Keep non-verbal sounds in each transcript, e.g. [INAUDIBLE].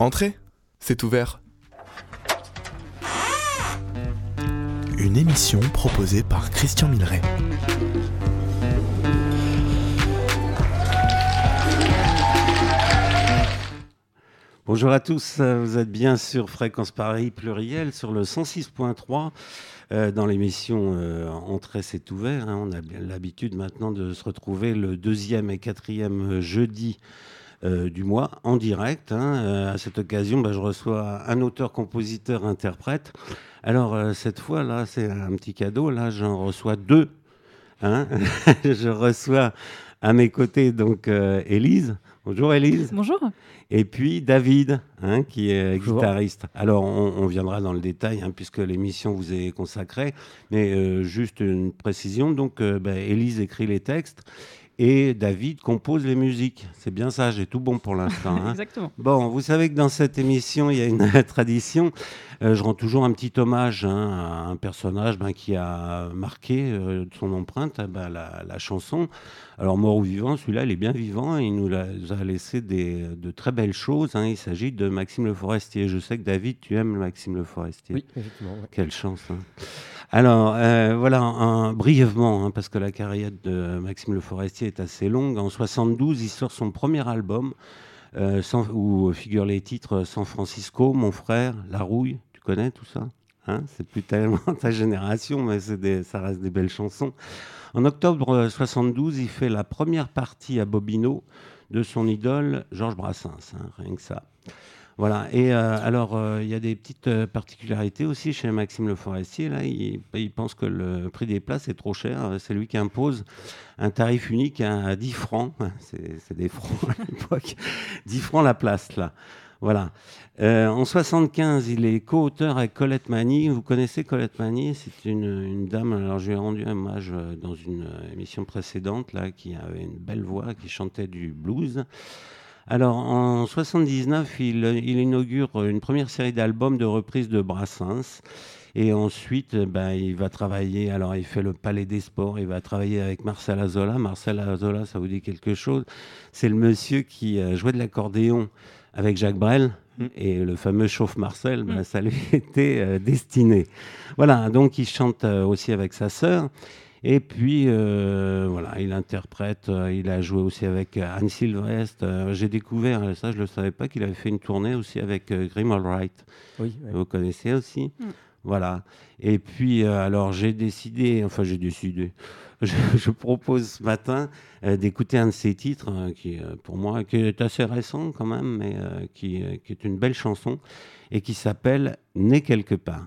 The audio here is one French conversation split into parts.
Entrez, c'est ouvert. Une émission proposée par Christian Milleret. Bonjour à tous, vous êtes bien sur Fréquence Paris pluriel sur le 106.3 euh, dans l'émission euh, Entrée c'est ouvert. Hein. on a l'habitude maintenant de se retrouver le deuxième et quatrième jeudi euh, du mois en direct. Hein. à cette occasion, bah, je reçois un auteur, compositeur, interprète. Alors cette fois là, c'est un petit cadeau. Là, j'en reçois deux. Hein. [LAUGHS] je reçois à mes côtés donc Élise. Bonjour Élise. Bonjour. Et puis David, hein, qui est guitariste. Alors on, viendra dans le détail, hein, puisque l'émission vous est consacrée. Mais euh, juste une précision, donc euh, bah, Élise écrit les textes et David compose les musiques. C'est bien ça, j'ai tout bon pour l'instant. Hein. [LAUGHS] Exactement. Bon, vous savez que dans cette émission, il y a une [LAUGHS] tradition. Euh, je rends toujours un petit hommage hein, à un personnage ben, qui a marqué euh, son empreinte ben, la, chanson. Alors, mort ou vivant, celui-là, il est bien vivant. Il nous a, laissé des, de très belles choses. Hein. Il s'agit de Maxime Le Forestier. Je sais que David, tu aimes Maxime Le Forestier. Oui, effectivement. Quelle chance. Alors, euh, voilà, brièvement, hein, parce que la carrière de Maxime Le Forestier est assez longue. En 72, il sort son premier album, euh, où figurent les titres San Francisco, Mon frère, La Rouille. Tu connais tout ça hein? C'est plus tellement [LAUGHS] ta génération, mais ça reste des belles chansons. En octobre 72, il fait la première partie à Bobino de son idole Georges Brassens, hein, rien que ça. Voilà. Et euh, alors, euh, il y a des petites euh, particularités aussi chez Maxime Le Forestier. Là, il, pense que le prix des places est trop cher. C'est lui qui impose un tarif unique à, 10 francs. [LAUGHS] C'est des francs à l'époque. 10 francs la place, là. Voilà. en 75, il est co-auteur avec Colette Mani. Vous connaissez Colette Mani C'est une, dame. Alors, je lui ai rendu hommage dans une émission précédente, là, qui avait une belle voix, qui chantait du blues. Alors, en 79, il, inaugure une première série d'albums de reprises de Brassens. Et ensuite, ben, il va travailler, alors il fait le Palais des Sports, il va travailler avec Marcel Azola. Marcel Azola, ça vous dit quelque chose? C'est le monsieur qui euh, jouait de l'accordéon avec Jacques Brel. Mm. Et le fameux Chauffe Marcel, mm. ça lui [LAUGHS] était euh, destiné. Voilà, donc il chante euh, aussi avec sa sœur. Et puis, euh, voilà, il interprète, euh, il a joué aussi avec Anne Sylvestre. Euh, j'ai découvert, ça je ne le savais pas, qu'il avait fait une tournée aussi avec Grim Allwright. Oui, Vous connaissez aussi mm. Voilà. Et puis, alors j'ai décidé, enfin j'ai décidé, je, propose ce matin d'écouter un de ses titres, qui pour moi qui est assez récent quand même, mais qui, qui est une belle chanson, et qui s'appelle Né quelque part.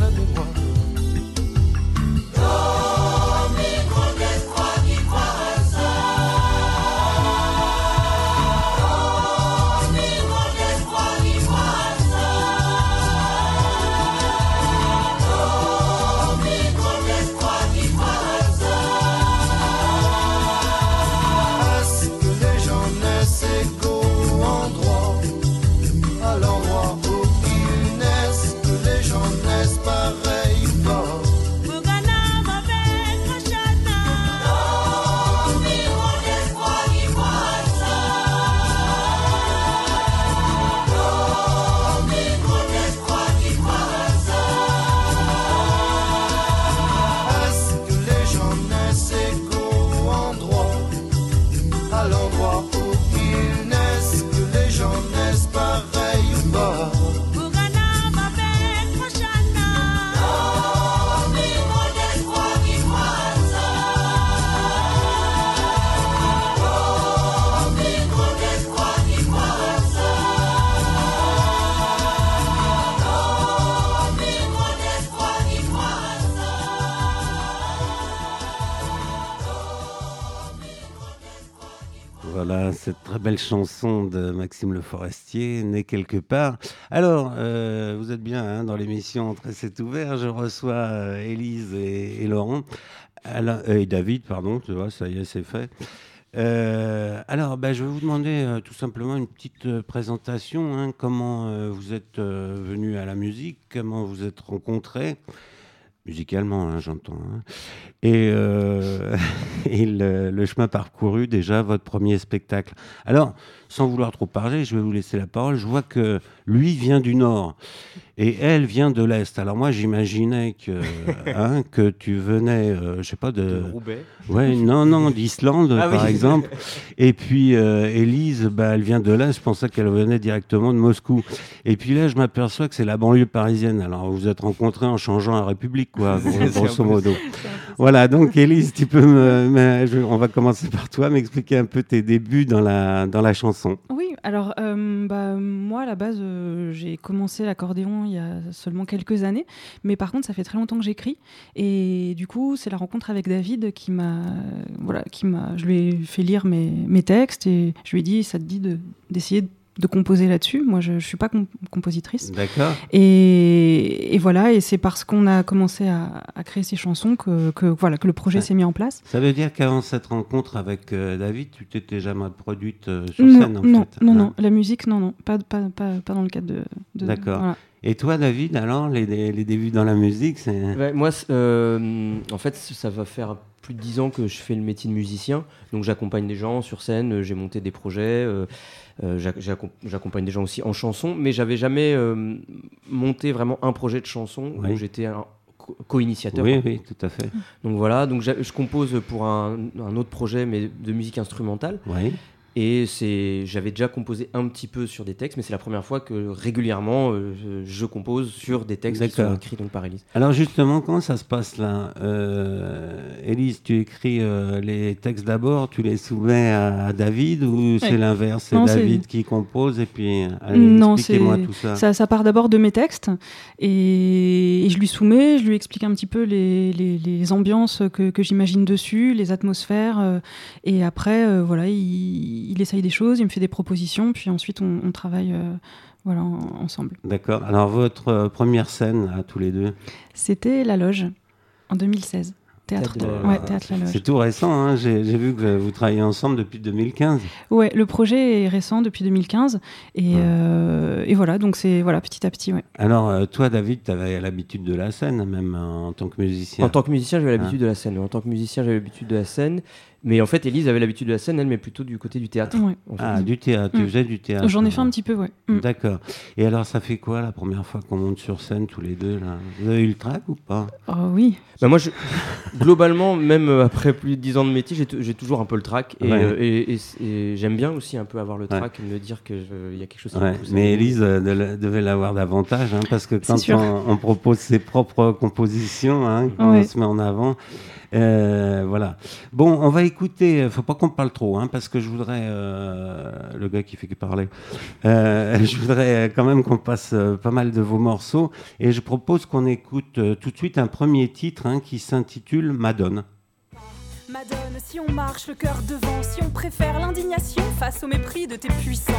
belle chanson de Maxime Le Forestier, Né quelque part. Alors, euh, vous êtes bien hein, dans l'émission Très c'est ouvert. Je reçois euh, Élise et, Laurent. Euh, et David, pardon, tu vois, ça y est, c'est fait. Euh, alors, bah, je vais vous demander tout simplement une petite présentation. hein. comment vous êtes venu à la musique, comment vous êtes rencontrés, musicalement, hein, j'entends. hein. Et, euh, [LAUGHS] et le, le chemin parcouru, déjà, votre premier spectacle. Alors, sans vouloir trop parler, je vais vous laisser la parole. Je vois que lui vient du Nord et elle vient de l'Est. Alors moi, j'imaginais que, [LAUGHS] hein, que tu venais, euh, je sais pas, de... Roubaix. Ouais, non, non, d'Islande, [LAUGHS] Ah oui. par exemple. Et puis, euh, Élise, bah, elle vient de là. Je pensais qu'elle venait directement de Moscou. Et puis là, je m'aperçois que c'est la banlieue parisienne. Alors, vous vous êtes rencontrés en changeant la République, quoi, [LAUGHS] grosso modo. Voilà, donc, Élise, tu peux me, me- je- on va commencer par toi, m'expliquer un peu tes débuts dans la, dans la chanson. Oui, alors euh, bah, moi à la base euh, j'ai commencé l'accordéon il y a seulement quelques années, mais par contre ça fait très longtemps que j'écris et du coup c'est la rencontre avec David qui m'a voilà qui m'a je lui ai fait lire mes, mes textes et je lui ai dit ça te dit de- d'essayer de, de composer là-dessus. Moi je, je suis pas com- compositrice D'accord et, et voilà et c'est parce qu'on a commencé à, à créer ces chansons que, que voilà que le projet Ouais. s'est mis en place. Ça veut dire qu'avant cette rencontre avec euh, David, tu t'étais jamais produite euh, sur Non, scène, en non, fait. non, hein non, la musique, non, non, pas, pas, pas, pas dans le cadre de. D'accord. voilà. Et toi, David, alors, les, les- les débuts dans la musique, c'est... Ouais, moi, euh, en fait, ça va faire plus de dix ans que je fais le métier de musicien. Donc, j'accompagne des gens sur scène, j'ai monté des projets, euh, j'ac- j'accom- j'accompagne des gens aussi en chanson, mais j'avais jamais euh, monté vraiment un projet de chanson Oui. où j'étais un co- co-initiateur. Oui, oui, tout à fait. Donc voilà, donc je compose pour un, un autre projet, mais de musique instrumentale. Oui. Et c'est, j'avais déjà composé un petit peu sur des textes, mais c'est la première fois que régulièrement euh, je, compose sur des textes qui sont D'accord. écrits donc par Elise. Alors justement, comment ça se passe là? Euh, Élise, tu écris euh, les textes d'abord, tu les soumets à, à David ou c'est l'inverse? C'est Non, c'est- David qui compose et puis allez, Non, expliquez-moi c'est- tout ça. Ça, ça part d'abord de mes textes et, et je lui soumets, je lui explique un petit peu les, les, les ambiances que, que j'imagine dessus, les atmosphères. euh, et après, euh, voilà, il, il essaye des choses, il me fait des propositions, puis ensuite on, on travaille euh, voilà, en- ensemble. D'accord. Alors votre euh, première scène à tous les deux? C'était La Loge en 2016. Théâtre, de la- ouais, Théâtre La Loge. C'est tout récent, hein j'ai j'ai vu que vous travaillez ensemble depuis 2015. Ouais, le projet est récent depuis 2015 et, Ouais. euh, et voilà, donc c'est voilà petit à petit, ouais. Alors toi, David, tu avais l'habitude de la scène, même euh, en tant que musicien. En tant que musicien, j'avais Hein. l'habitude de la scène. En tant que musicien, j'avais l'habitude de la scène. Mais en fait, Elise avait l'habitude de la scène, elle, mais plutôt du côté du théâtre. Ouais. en fait. Ah, du théâtre, tu Mm. faisais du théâtre. J'en ai fait un petit peu, ouais. Mm. D'accord. Et alors, ça fait quoi la première fois qu'on monte sur scène tous les deux là? Vous avez eu le trac ou pas? Oh oui. Bah moi, je- globalement, même euh, après plus de 10 ans de métier, j'ai toujours un peu le trac. Et, Ouais. euh, et- et- et j'aime bien aussi un peu avoir le Ouais. trac et me dire qu'il y a quelque chose qui Ouais, me pousse mais. Elise euh, de- devait l'avoir davantage, hein, parce que quand on, on propose ses propres compositions, hein, quand on se met en avant, euh, voilà. Bon, on va écouter, euh, faut pas qu'on parle trop, hein, parce que je voudrais, euh, le gars qui fait que parler, euh, [LAUGHS] je voudrais quand même qu'on passe euh, pas mal de vos morceaux, et je propose qu'on écoute euh, tout de suite un premier titre hein, qui s'intitule Madone. Madone, si on marche le cœur devant, si on préfère l'indignation face au mépris de tes puissants.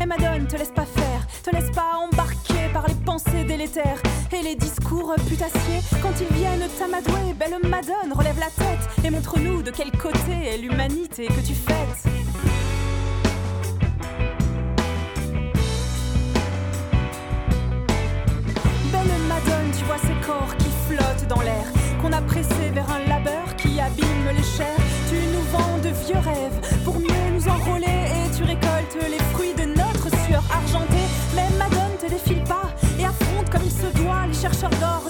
Et Madone, te laisse pas faire, te laisse pas embarquer par les pensées délétères et les discours putassiers. Quand ils viennent t'amadouer, belle Madone, relève la tête et montre-nous de quel côté est l'humanité que tu fêtes. Belle Madone, tu vois ces corps qui flottent dans l'air, qu'on a vieux rêves pour mieux nous enrôler et tu récoltes les fruits de notre sueur argentée. Mais Madone te défile pas et affronte comme il se doit les chercheurs d'or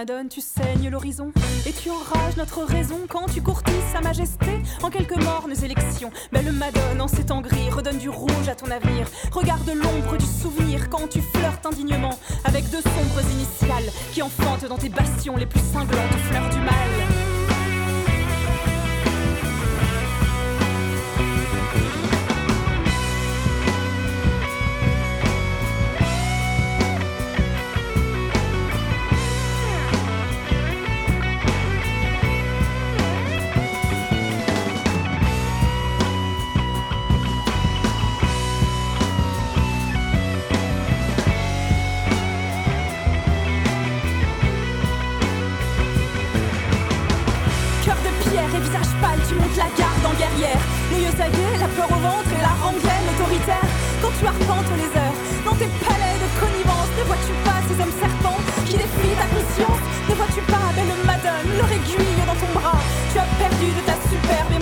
Madone, tu saignes l'horizon et tu enrages notre raison quand tu courtises sa majesté en quelques mornes élections. Belle Madone, en ces gris, redonne du rouge à ton navire. Regarde l'ombre du souvenir quand tu flirtes indignement avec de sombres initiales qui enfantent dans tes bastions les plus cinglantes fleurs du mal.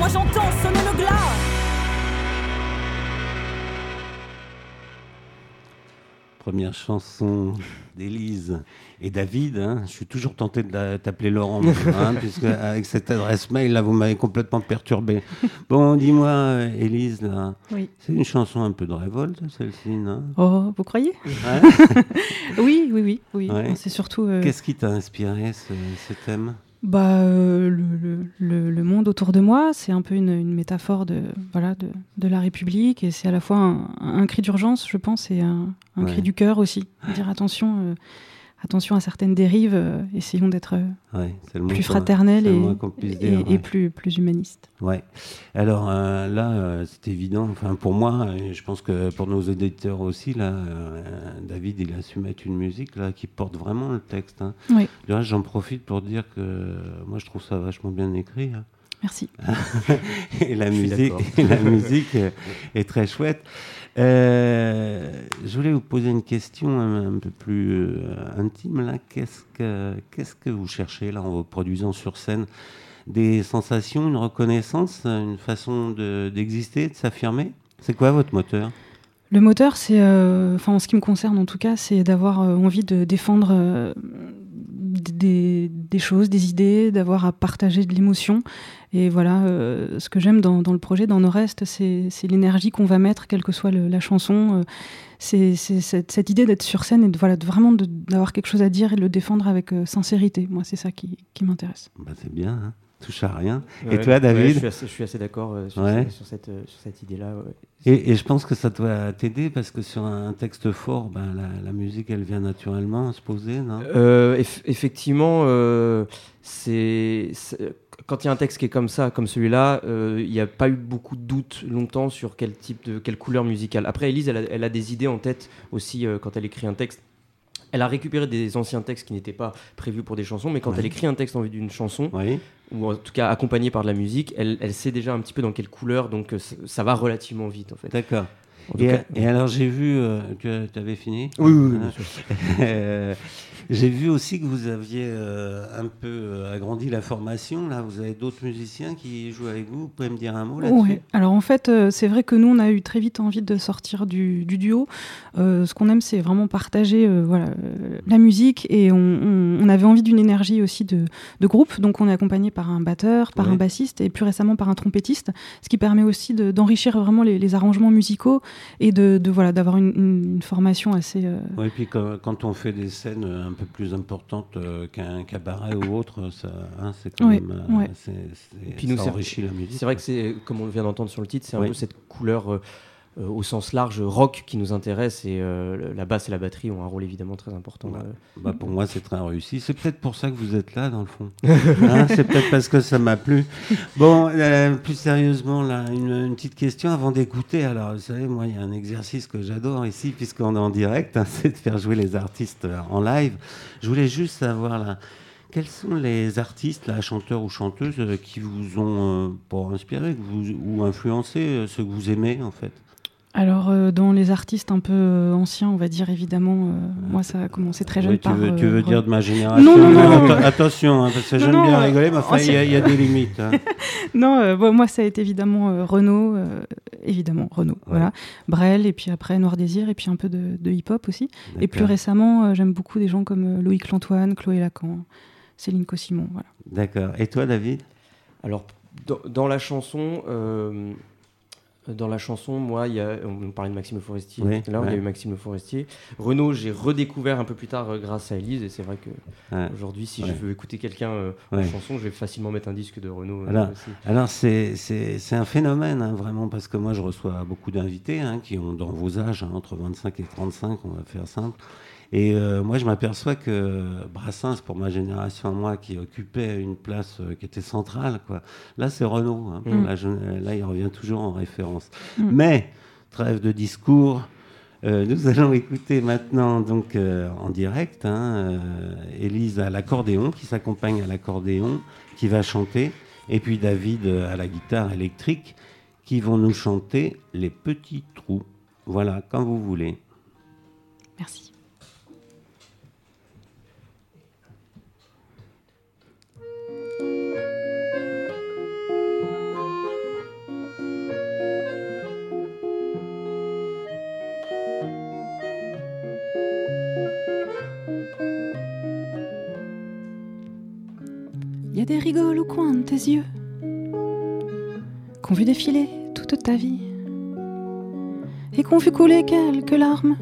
Moi j'entends sonner le glas. Première chanson d'Élise et David. hein. Je suis toujours tenté de t'appeler Laurent, [LAUGHS] hein, puisque avec cette adresse mail, là, vous m'avez complètement perturbé. Bon, dis-moi, Élise, là, Oui. c'est une chanson un peu de révolte, celle-ci, non? Oh, vous croyez? Ouais. [LAUGHS] Oui, oui, oui. oui. Ouais. C'est surtout. euh, Qu'est-ce qui t'a inspiré, ce, ce thème? Bah, euh, le, le- le- le monde autour de moi, c'est un peu une, une métaphore de, voilà, de, de la République et c'est à la fois un, un cri d'urgence, je pense, et un, un Ouais. cri du cœur aussi. Dire attention, euh, attention à certaines dérives, euh, essayons d'être euh, Ouais, plus fraternels et, moins qu'on puisse et- dire, et ouais. plus, plus humanistes. Ouais. Alors euh, là, euh, c'est évident. Enfin, pour moi, et je pense que pour nos éditeurs aussi, là, euh, David, il a su mettre une musique là qui porte vraiment le texte. Hein. Oui. Du reste, j'en profite pour dire que moi, je trouve ça vachement bien écrit. hein. Merci. [LAUGHS] et la musique, et la musique est très chouette. Euh, je voulais vous poser une question un, peu plus euh, intime là. Qu'est-ce que vous cherchez là en vous produisant sur scène? Des sensations, une reconnaissance, une façon de- d'exister, de s'affirmer? C'est quoi votre moteur? Le moteur, euh, enfin en ce qui me concerne en tout cas, c'est d'avoir euh, envie de défendre euh, des, choses, des idées, d'avoir à partager de l'émotion. Et voilà, ce que j'aime dans, le projet, dans Nord-Est, c'est c'est l'énergie qu'on va mettre, quelle que soit la chanson. c'est cette, idée d'être sur scène et de, vraiment d'avoir quelque chose à dire et de le défendre avec sincérité. Moi, c'est ça qui, qui m'intéresse. bah, C'est bien. hein. Touche à rien. Ouais, et toi, ouais, David je, suis assez, je suis assez d'accord euh, sur, Ouais. ce- sur cette, euh, sur cette idée-là. et, et je pense que ça doit t'aider parce que sur un texte fort, ben, la, la musique, elle vient naturellement à se poser, non? Euh, eff- effectivement, c'est quand il y a un texte qui est comme ça, comme celui-là, euh, il n'y a pas eu beaucoup de doutes longtemps sur quel type de quelle couleur musicale. Après, Elise, elle a, elle a des idées en tête aussi euh, quand elle écrit un texte. Elle a récupéré des anciens textes qui n'étaient pas prévus pour des chansons, mais quand Ouais. elle écrit un texte en vue d'une chanson, ou en tout cas accompagné par de la musique, elle, elle sait déjà un petit peu dans quelle couleur, donc euh, ça, ça va relativement vite en fait. D'accord. Et, cas- et alors, j'ai vu. euh, tu avais fini Oui, oui, oui, Voilà. bien sûr. Euh, J'ai vu aussi que vous aviez euh, un peu euh, agrandi la formation. Là, vous avez d'autres musiciens qui jouent avec vous. Vous pouvez me dire un mot là-dessus? Ouais. Alors en fait, euh, c'est vrai que nous, on a eu très vite envie de sortir du, du duo. Euh, ce qu'on aime, c'est vraiment partager voilà, la musique et on, on- on avait envie d'une énergie aussi de, de groupe. Donc on est accompagné par un batteur, par Ouais. un bassiste et plus récemment par un trompettiste, ce qui permet aussi de- d'enrichir vraiment les, les arrangements musicaux et de, de, voilà d'avoir une, une- une formation assez. euh, Oui, puis quand, quand on fait des scènes euh, un peu plus importantes euh, qu'un cabaret ou autre, ça, hein, c'est quand Ouais, même. euh, ouais. c'est- c'est- Et puis nous, ça c'est- enrichit la musique. C'est vrai que c'est, comme on vient d'entendre sur le titre, c'est un Oui. peu cette couleur au sens large rock qui nous intéresse et euh, la basse et la batterie ont un rôle évidemment très important. Euh. Bah, pour moi, c'est très réussi. C'est peut-être pour ça que vous êtes là, dans le fond. [LAUGHS] Hein, c'est peut-être parce que ça m'a plu. Bon, euh, plus sérieusement, là, une, une petite question avant d'écouter. Alors, vous savez, moi, il y a un exercice que j'adore ici, puisqu'on est en direct, hein, [LAUGHS] c'est de faire jouer les artistes euh, en live. Je voulais juste savoir, là, quels sont les artistes, là, chanteurs ou chanteuses, euh, qui vous ont euh, pas inspiré que vous, ou influencé, euh, ceux que vous aimez, en fait? Alors, euh, dans les artistes un peu euh, anciens, on va dire évidemment, euh, moi ça a commencé très jeune Oui, tu par. veux, tu veux Re- dire de ma génération? Non, non, non. Atten- Attention, hein, parce que j'aime bien euh, rigoler, mais enfin, il y, a- il y a des limites. hein. [LAUGHS] Non, euh, bon, moi ça a été évidemment euh, Renaud, euh, évidemment Renaud, voilà. Brel, et puis après Noir Désir, et puis un peu de, de hip-hop aussi. Et plus récemment, euh, j'aime beaucoup des gens comme euh, Loïc Lantoine, Chloé Lacan, Céline Cossimon, voilà. D'accord. Et toi, David? Alors dans, dans la chanson, euh, dans la chanson, moi, il y a, on parlait de Maxime Le Forestier. Oui, tout à l'heure, il y a eu Maxime Le Forestier. Renaud, j'ai redécouvert un peu plus tard euh, grâce à Elise, et c'est vrai que Ouais. aujourd'hui, si Ouais. je veux écouter quelqu'un euh, en chanson, je vais facilement mettre un disque de Renaud euh, Alors, aussi. Alors, c'est- c'est c'est un phénomène, hein, vraiment, parce que moi, je reçois beaucoup d'invités hein, qui ont dans vos âges, hein, entre 25 et 35, on va faire simple. Et euh, moi, je m'aperçois que Brassens, pour ma génération, moi, qui occupait une place euh, qui était centrale, quoi. là, c'est Renault. hein. Mm. Là, il revient toujours en référence. Mm. Mais, trêve de discours, euh, nous [LAUGHS] allons écouter maintenant, donc en direct, hein, Élise à l'accordéon, qui s'accompagne à l'accordéon, qui va chanter, et puis David à la guitare électrique, qui vont nous chanter Les Petits Trous. Voilà, quand vous voulez. Merci. Des rigoles au coin de tes yeux qu'ont vu défiler toute ta vie et qu'ont vu couler quelques larmes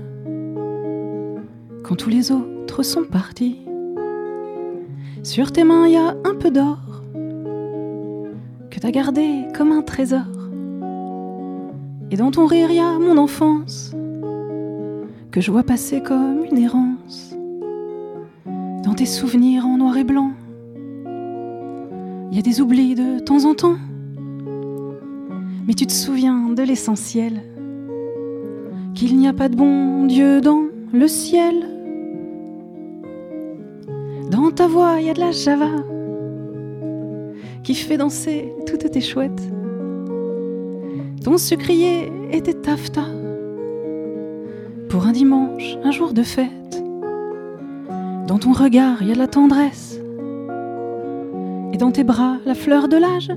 quand tous les autres sont partis. Sur tes mains, il y a un peu d'or que t'as gardé comme un trésor. Et dans ton rire, il y a mon enfance que je vois passer comme une errance. Dans tes souvenirs en noir et blanc, il y a des oublis de temps en temps. Mais tu te souviens de l'essentiel, qu'il n'y a pas de bon Dieu dans le ciel. Dans ta voix, il y a de la java qui fait danser toutes tes chouettes. Ton sucrier et tes taffetas pour un dimanche, un jour de fête. Dans ton regard, il y a de la tendresse dans tes bras, la fleur de l'âge.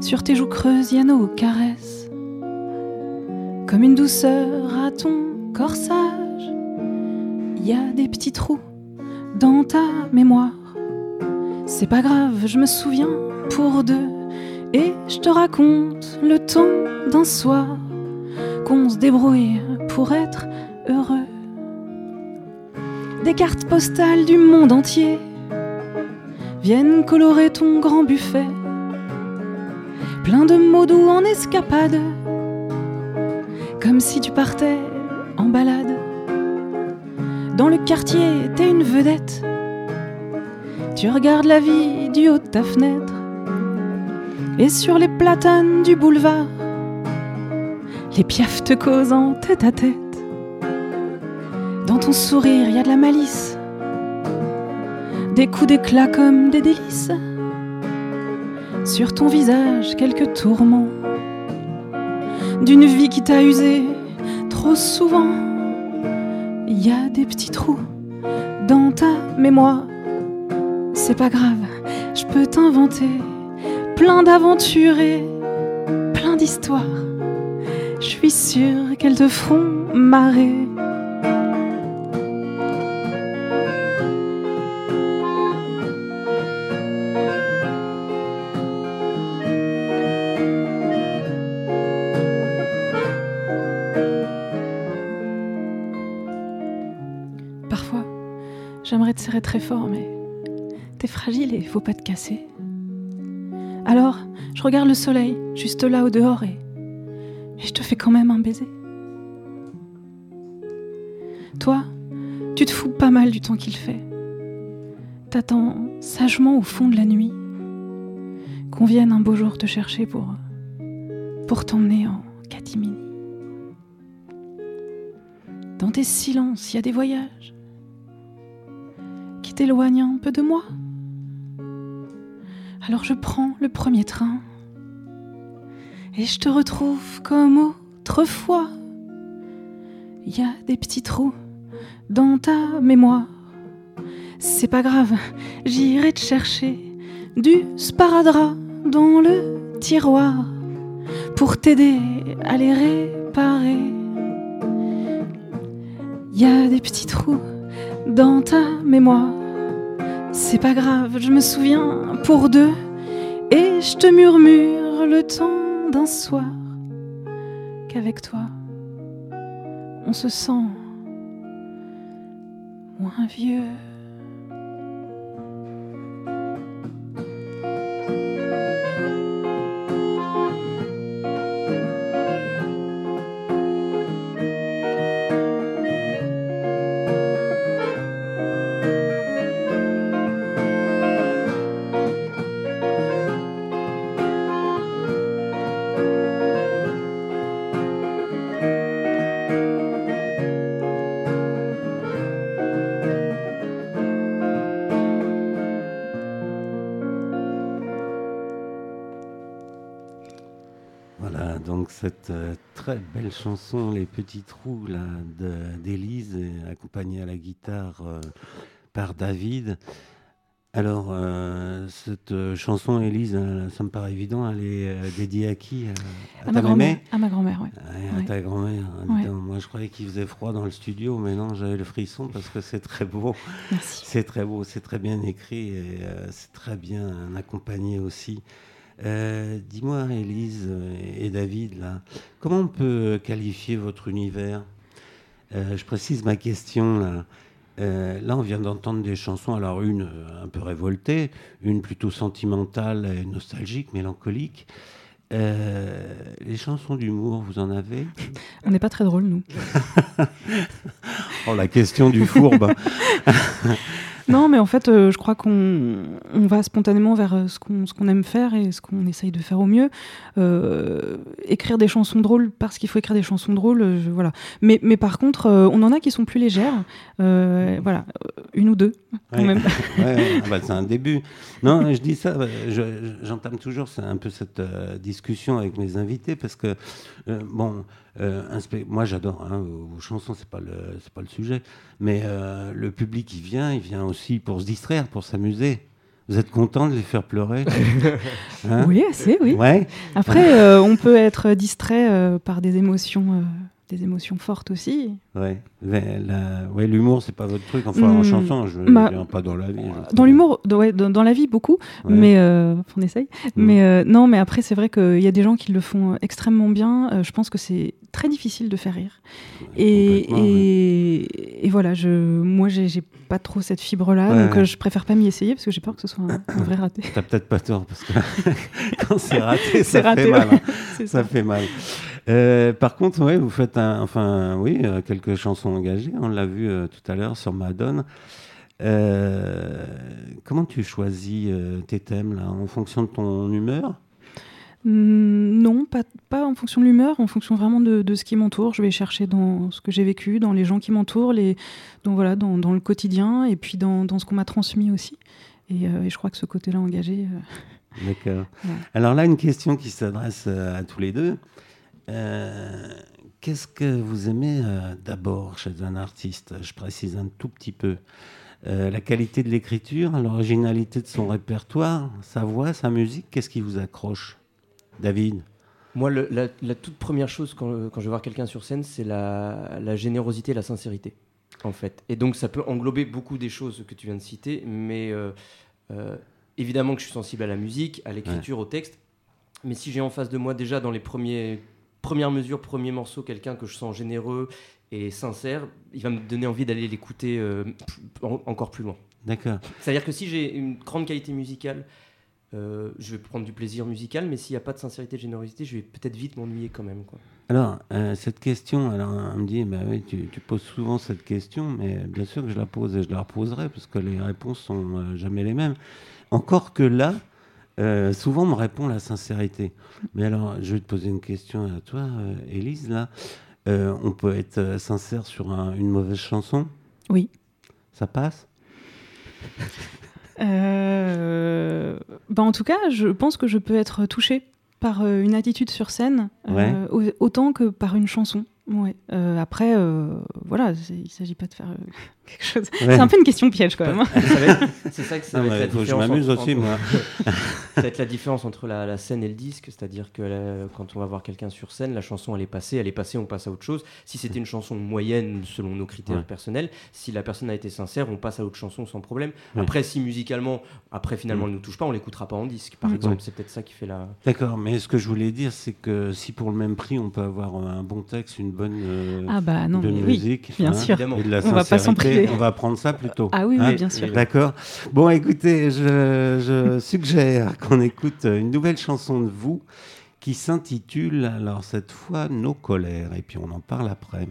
Sur tes joues creuses, y a nos comme une douceur à ton corsage. Il y a des petits trous dans ta mémoire. C'est pas grave, je me souviens pour deux. Et je te raconte le temps d'un soir qu'on se débrouille pour être heureux. Des cartes postales du monde entier viennent colorer ton grand buffet. Plein de mots doux en escapade, comme si tu partais en balade. Dans le quartier, t'es une vedette. Tu regardes la vie du haut de ta fenêtre. Et sur les platanes du boulevard, les piafs te causent en tête à tête. Dans ton sourire, y a de la malice, des coups d'éclat comme des délices. Sur ton visage, quelques tourments d'une vie qui t'a usé trop souvent. Il y a des petits trous dans ta mémoire. C'est pas grave, je peux t'inventer plein d'aventures et plein d'histoires. Je suis sûre qu'elles te feront marrer. Très fort, mais t'es fragile et faut pas te casser. Alors, je regarde le soleil, juste là au dehors, et, et je te fais quand même un baiser. Toi, tu te fous pas mal du temps qu'il fait. T'attends sagement au fond de la nuit qu'on vienne un beau jour te chercher pour, pour t'emmener en catimini. Dans tes silences, il y a des voyages qui t'éloignent un peu de moi. Alors je prends le premier train et je te retrouve comme autrefois. Il y a des petits trous dans ta mémoire. C'est pas grave, j'irai te chercher du sparadrap dans le tiroir pour t'aider à les réparer. Il y a des petits trous dans ta mémoire. C'est pas grave, je me souviens pour deux et je te murmure le temps d'un soir qu'avec toi on se sent moins vieux. Très belle chanson, Les Petits Trous là, d'Élise, accompagnée à la guitare euh, par David. Alors, euh, cette euh, chanson, Élise, ça me paraît évident, elle est euh, dédiée à qui À, à À ta ma grand-mère. À ma grand-mère, ouais. Ouais, à ta grand-mère. Ouais. Moi, je croyais qu'il faisait froid dans le studio, mais non, j'avais le frisson parce que c'est très beau. Merci. C'est très beau, c'est très bien écrit et c'est très bien accompagné aussi. Euh, Dis-moi, Élise et David, là, comment on peut qualifier votre univers? Euh, Je précise ma question là. Euh, là, on vient d'entendre des chansons, alors une un peu révoltée, une plutôt sentimentale, et nostalgique, mélancolique. Euh, les chansons d'humour, vous en avez? [LAUGHS] On n'est pas très drôle, nous. [LAUGHS] Oh, la question du fourbe. [LAUGHS] Non, mais en fait, euh, je crois qu'on on va spontanément vers euh, ce qu'on aime faire et ce qu'on essaye de faire au mieux. Euh, écrire des chansons drôles parce qu'il faut écrire des chansons drôles, je- voilà. Mais, mais par contre, euh, on en a qui sont plus légères. Voilà, une ou deux, [LAUGHS] Ouais. ah bah, c'est un début. Non, je dis ça, bah, je- j'entame toujours un peu cette discussion avec mes invités parce que, bon, euh, moi j'adore hein, vos chansons, c'est pas, le- c'est pas le sujet, mais euh, le public il vient, il vient aussi pour se distraire, pour s'amuser. Vous êtes content de les faire pleurer [LAUGHS] Hein Oui, assez, oui. Ouais. Après, euh, on peut être distrait par des émotions des émotions fortes aussi. Ouais, La- ouais, l'humour, c'est pas votre truc. Enfin, en Hmm, chanson, je bah, viens pas dans la vie. Dans l'humour, ouais, dans, dans la vie, beaucoup, Ouais. mais euh, on essaye. Mm. Mais euh, non, mais après, c'est vrai qu'il y a des gens qui le font extrêmement bien. Euh, je pense que c'est très difficile de faire rire. Et, et, et voilà, je, moi, j'ai pas trop cette fibre-là, donc euh, je préfère pas m'y essayer parce que j'ai peur que ce soit un, un vrai raté. T'as peut-être pas tort, parce que [LAUGHS] quand c'est raté, ça raté, fait mal. hein. [LAUGHS] Ça fait mal. Euh, par contre, ouais, vous faites un- enfin, oui, euh, quelques chansons engagées. On l'a vu euh, tout à l'heure sur Madone. Comment tu choisis tes thèmes là, en fonction de ton humeur? Mm, Non, pas, pas en fonction de l'humeur, en fonction vraiment de, de ce qui m'entoure. Je vais chercher dans ce que j'ai vécu, dans les gens qui m'entourent, les, donc voilà, dans, dans le quotidien et puis dans, dans ce qu'on m'a transmis aussi. Et, et je crois que ce côté-là engagé, D'accord. [LAUGHS] Ouais. Alors là, une question qui s'adresse à tous les deux. Euh, Qu'est-ce que vous aimez euh, d'abord chez un artiste? Je précise un tout petit peu. Euh, la qualité de l'écriture, l'originalité de son répertoire, sa voix, sa musique, qu'est-ce qui vous accroche? David Moi, le- la, la toute première chose quand, quand je vais voir quelqu'un sur scène, c'est la, la générosité et la sincérité, en fait. Et donc, ça peut englober beaucoup des choses que tu viens de citer, mais évidemment que je suis sensible à la musique, à l'écriture, au texte. Mais si j'ai en face de moi déjà dans les premiers, premières mesures, premiers morceaux, quelqu'un que je sens généreux et sincère, il va me donner envie d'aller l'écouter euh, en- encore plus loin. D'accord. C'est-à-dire que si j'ai une grande qualité musicale, euh, je vais prendre du plaisir musical, mais s'il n'y a pas de sincérité, de générosité, je vais peut-être vite m'ennuyer quand même. Quoi. Alors, euh, cette question, alors, on me dit, bah oui, tu, tu poses souvent cette question, mais bien sûr que je la pose et je la reposerai, parce que les réponses sont jamais les mêmes. Encore que là, euh, souvent on me répond la sincérité. Mais alors, je vais te poser une question à toi, euh, Élise, là. Euh, on peut être sincère sur un- une mauvaise chanson? Oui. Ça passe? Euh, bah, en tout cas, je pense que je peux être touchée par une attitude sur scène au- autant que par une chanson. Ouais. Euh, après, euh, voilà, il ne s'agit pas de faire euh, [LAUGHS] quelque chose. Ouais. C'est un peu une question piège quand même. hein. [LAUGHS] C'est ça que ça Non, va être je m'amuse aussi, entre- moi. [LAUGHS] Ça va être la différence entre la, la scène et le disque, c'est-à-dire que la- quand on va voir quelqu'un sur scène, la chanson elle est passée, elle est passée, on passe à autre chose. Si c'était une chanson moyenne selon nos critères Ouais. personnels, si la personne a été sincère, on passe à autre chanson sans problème. Ouais. Après, si musicalement, après finalement elle nous touche pas, on l'écoutera pas en disque, par Mm. exemple. Ouais. C'est peut-être ça qui fait la. D'accord, mais ce que je voulais dire, c'est que si pour le même prix, on peut avoir un bon texte, une bonne, euh, Ah bah non, oui, musique, bien hein, sûr. Et de la On va pas s'en priver. on va prendre ça plutôt. Ah oui, oui, Hein bien sûr. D'accord. Bon, écoutez, je, je [LAUGHS] suggère qu'on écoute une nouvelle chanson de vous qui s'intitule, alors cette fois, Nos colères, et puis on en parle après.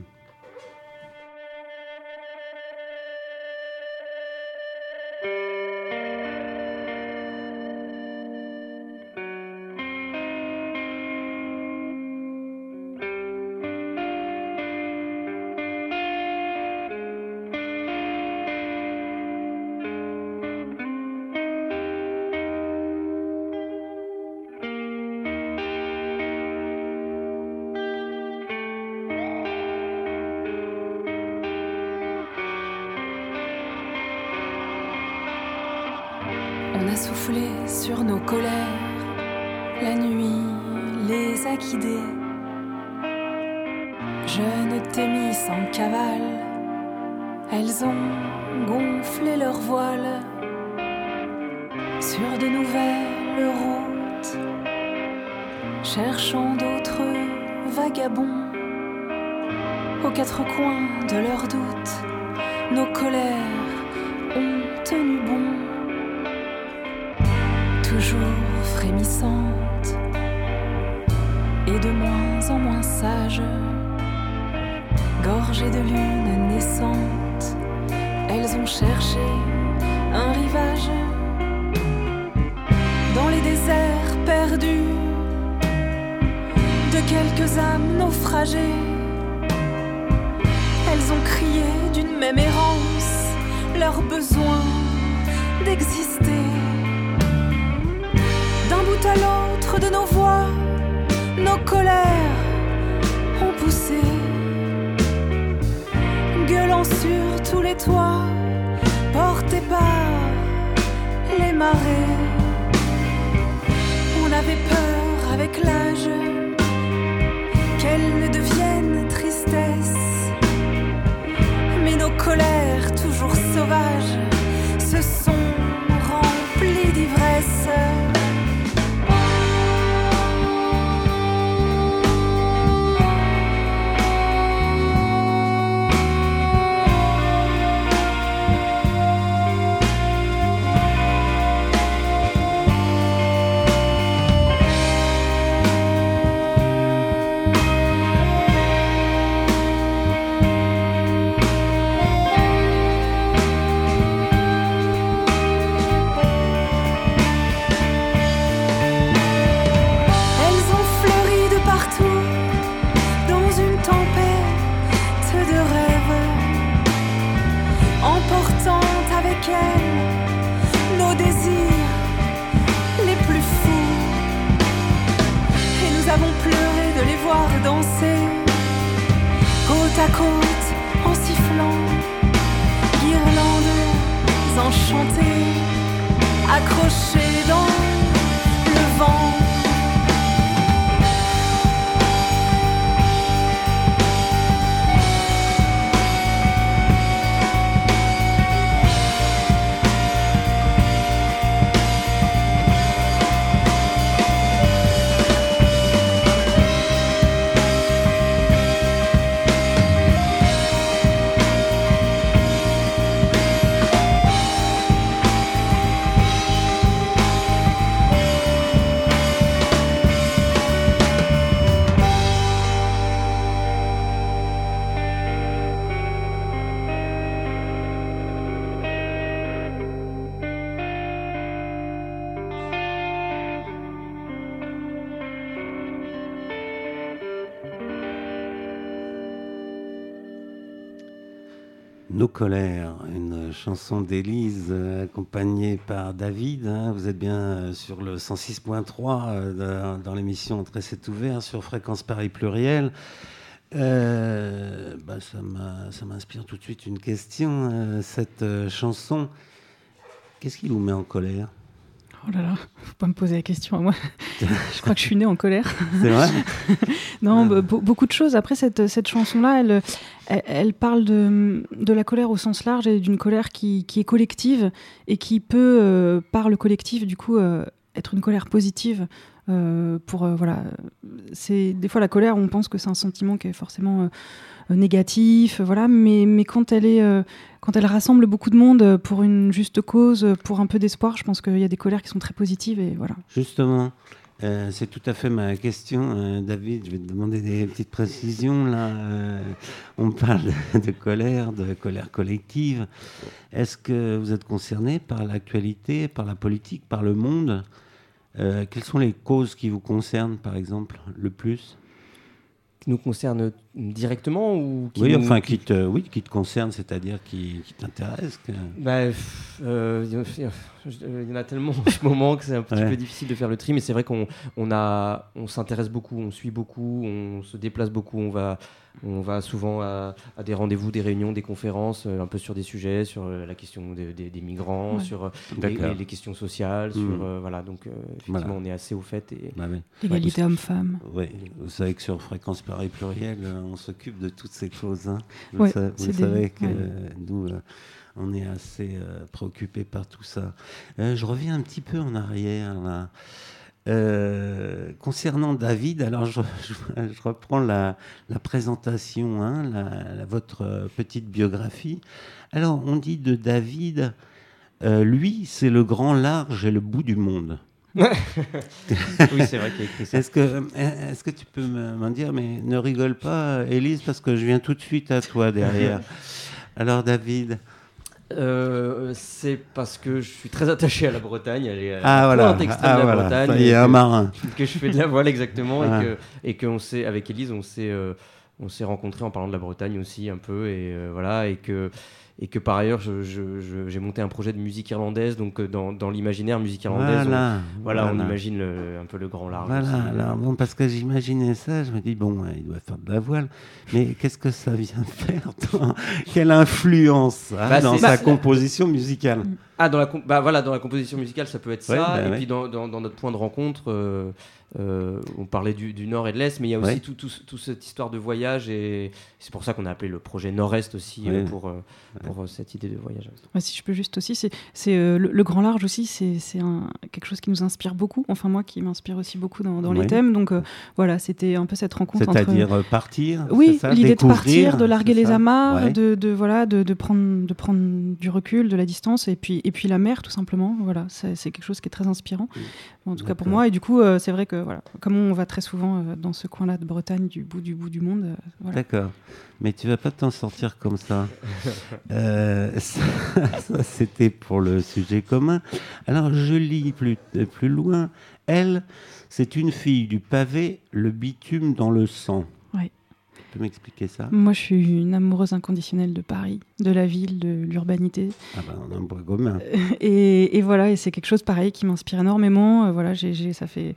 Sur nos colères, la nuit les a guidées. Je ne t'ai mis sans cavale, elles ont gonflé leurs voiles sur de nouvelles routes, cherchant d'autres vagabonds aux quatre coins de leurs doutes. Nos colères ont tenu bon et de moins en moins sages, gorgées de lune naissante, elles ont cherché un rivage dans les déserts perdus de quelques âmes naufragées. Elles ont crié d'une même errance leur besoin d'exister à l'autre de nos voix, nos colères ont poussé, gueulant sur tous les toits, portés par les marées. On avait peur avec l'âge qu'elle ne devienne tristesse, mais nos colères toujours sauvages Nos colères, une chanson d'Élise euh, accompagnée par David. hein. Vous êtes bien euh, sur le 106.3 euh, dans, l'émission Très c'est ouvert sur Fréquence Paris Pluriel. Bah, ça m'inspire tout de suite une question. cette chanson, qu'est-ce qui vous met en colère? Oh là là, faut pas me poser la question à moi. [LAUGHS] je crois que je suis née en colère. C'est vrai [LAUGHS] Non, be- beaucoup de choses. Après, cette, cette chanson-là, elle, elle, elle parle de, de la colère au sens large et d'une colère qui, qui est collective et qui peut, euh, par le collectif, du coup, euh, être une colère positive. Euh, pour euh, voilà, c'est des fois la colère, on pense que c'est un sentiment qui est forcément euh, négatif, voilà, mais, mais quand elle est, quand elle rassemble beaucoup de monde pour une juste cause, pour un peu d'espoir, je pense qu'il y a des colères qui sont très positives et voilà. Justement, c'est tout à fait ma question, David. Je vais te demander des petites précisions. Là, on parle [LAUGHS] de, colère, de colère collective. Est-ce que vous êtes concerné par l'actualité, par la politique, par le monde? Quelles sont les causes qui vous concernent, par exemple, le plus? Qui nous concerne directement ou qui Oui, nous- enfin, qui te, oui, qui te concerne, c'est-à-dire qui, qui t'intéresse. que- Bah, euh, il y en- il y en a tellement en ce moment que c'est un petit Ouais. peu difficile de faire le tri, mais c'est vrai qu'on on a, on s'intéresse beaucoup, on suit beaucoup, on se déplace beaucoup, on va, on va souvent à, à des rendez-vous, des réunions, des conférences, euh, un peu sur des sujets, sur euh, la question des, des- des migrants, Ouais. sur euh, les, questions sociales, Mm. sur euh, voilà, donc euh, effectivement Voilà. on est assez au fait et Bah. L'égalité homme-femme. Oui, vous savez que sur Fréquence Paris Pluriel, euh, on s'occupe de toutes ces choses. hein. Vous, Ouais, sa- vous c'est des- savez que ouais. nous, euh, on est assez euh, préoccupés par tout ça. Euh, je reviens un petit peu en arrière. Là. Euh, concernant David, alors je, [LAUGHS] je- je reprends la, la présentation, hein, la- la- votre petite biographie. Alors, on dit de David, euh, lui, c'est le grand large et le bout du monde. [LAUGHS] oui c'est vrai qu'il y a écrit ça. Est-ce que, est-ce que tu peux me- m'en dire, mais ne rigole pas, Élise, parce que je viens tout de suite à toi derrière. [LAUGHS] Alors, David. Euh, c'est parce que je suis très attaché à la Bretagne, elle est à la Ah, voilà. pointe extrême Ah, de la voilà. Bretagne. Ça y et est, un que- marin. que je fais de la voile exactement Ah. et que et qu'on s'est avec Elise on s'est euh, on s'est rencontrés en parlant de la Bretagne aussi un peu et euh, voilà et que et que par ailleurs je- je- je- j'ai monté un projet de musique irlandaise donc euh, dans, dans l'imaginaire musique irlandaise on- Voilà. voilà, on imagine le- un peu le grand large Voilà, aussi. alors bon, parce que j'imaginais ça, je me dis, bon, il doit faire de la voile, mais qu'est-ce que ça vient faire dans- Quelle influence hein, Bah, dans sa bah, composition musicale? Ah, dans la, com- bah, voilà, dans la composition musicale, ça peut être Ouais, ça. bah et ouais. puis dans, dans- dans notre point de rencontre, euh, euh, on parlait du, du nord et de l'est, mais il y a aussi Ouais. tout, tout, tout cette histoire de voyage. Et c'est pour ça qu'on a appelé le projet Nord-Est aussi, Ouais. euh, pour, euh, pour euh, cette idée de voyage. Ouais, si je peux juste aussi, c'est c'est, euh, le, le grand large aussi, c'est c'est un- quelque chose qui nous inspire beaucoup. Enfin moi, qui m'inspire aussi beaucoup dans, dans Ouais. les thèmes. Donc euh, voilà, c'était un peu cette rencontre entre. C'est-à-dire euh, partir Oui, c'est ça, l'idée de partir, de larguer les amarres, Ouais. de, de voilà, de, de prendre de prendre du recul, de la distance, et puis et puis la mer tout simplement. Voilà, c'est quelque chose qui est très inspirant. En tout cas pour D'accord. moi. Et du coup, euh, c'est vrai que voilà, comme on va très souvent euh, dans ce coin-là de Bretagne, du bout du bout du monde, euh, voilà. D'accord. Mais tu vas pas t'en sortir comme ça. [LAUGHS] Euh, ça, ça, c'était pour le sujet commun. Alors, je lis plus, plus loin. Elle, c'est une fille du pavé, le bitume dans le sang. Peux m'expliquer ça? Moi, je suis une amoureuse inconditionnelle de Paris, de la ville, de l'urbanité. Ah ben, on a un point commun. [LAUGHS] Et, et voilà, et c'est quelque chose pareil qui m'inspire énormément. Euh, voilà, j'ai- ça fait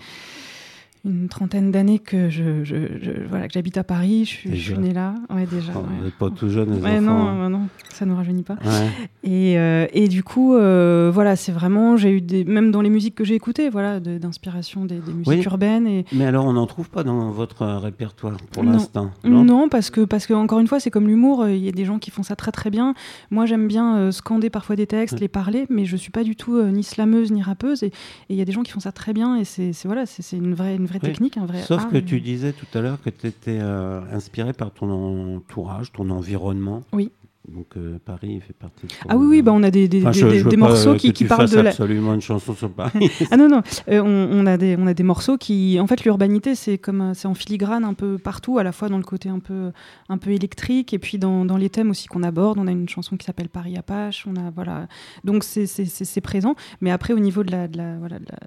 une trentaine d'années que je, je, je- voilà que j'habite à Paris. Je suis, je suis née là. Ouais, déjà. Oh, ouais. Vous n'êtes pas tout jeune, les Ouais, enfants. non, hein. euh, non, ça ne rajeunit pas. Ouais. Et, euh, et du coup, euh, voilà, c'est vraiment, j'ai eu des, même dans les musiques que j'ai écoutées, voilà, de- d'inspiration des, des musiques Oui. urbaines. Et Mais alors, on n'en trouve pas dans votre euh, répertoire pour l'instant non, parce que parce que encore une fois, c'est comme l'humour. Il y a des gens qui font ça très très bien. Moi, j'aime bien euh, scander parfois des textes, les parler, mais je suis pas du tout ni slameuse ni rappeuse. Et il y a des gens qui font ça très bien. Et c'est voilà, c'est c'est une vraie une vraie Oui. technique, un vrai. Sauf art, que tu disais tout à l'heure que tu étais inspiré par ton entourage, ton environnement. Oui. Donc euh, Paris fait partie de Ah oui, oui, bah on a des, des, Enfin, des- je- des- je veux des pas, morceaux qui, parlent de la. absolument une chanson sur Paris. [LAUGHS] Ah non, non, euh, on, on a des, on a des morceaux qui. En fait, l'urbanité, c'est comme euh, c'est en filigrane un peu partout, à la fois dans le côté un peu, un peu électrique, et puis dans, dans les thèmes aussi qu'on aborde. On a une chanson qui s'appelle Paris Apache, on a. Voilà. Donc, c'est- présent. Mais après, au niveau de la, de, la, voilà, de, la,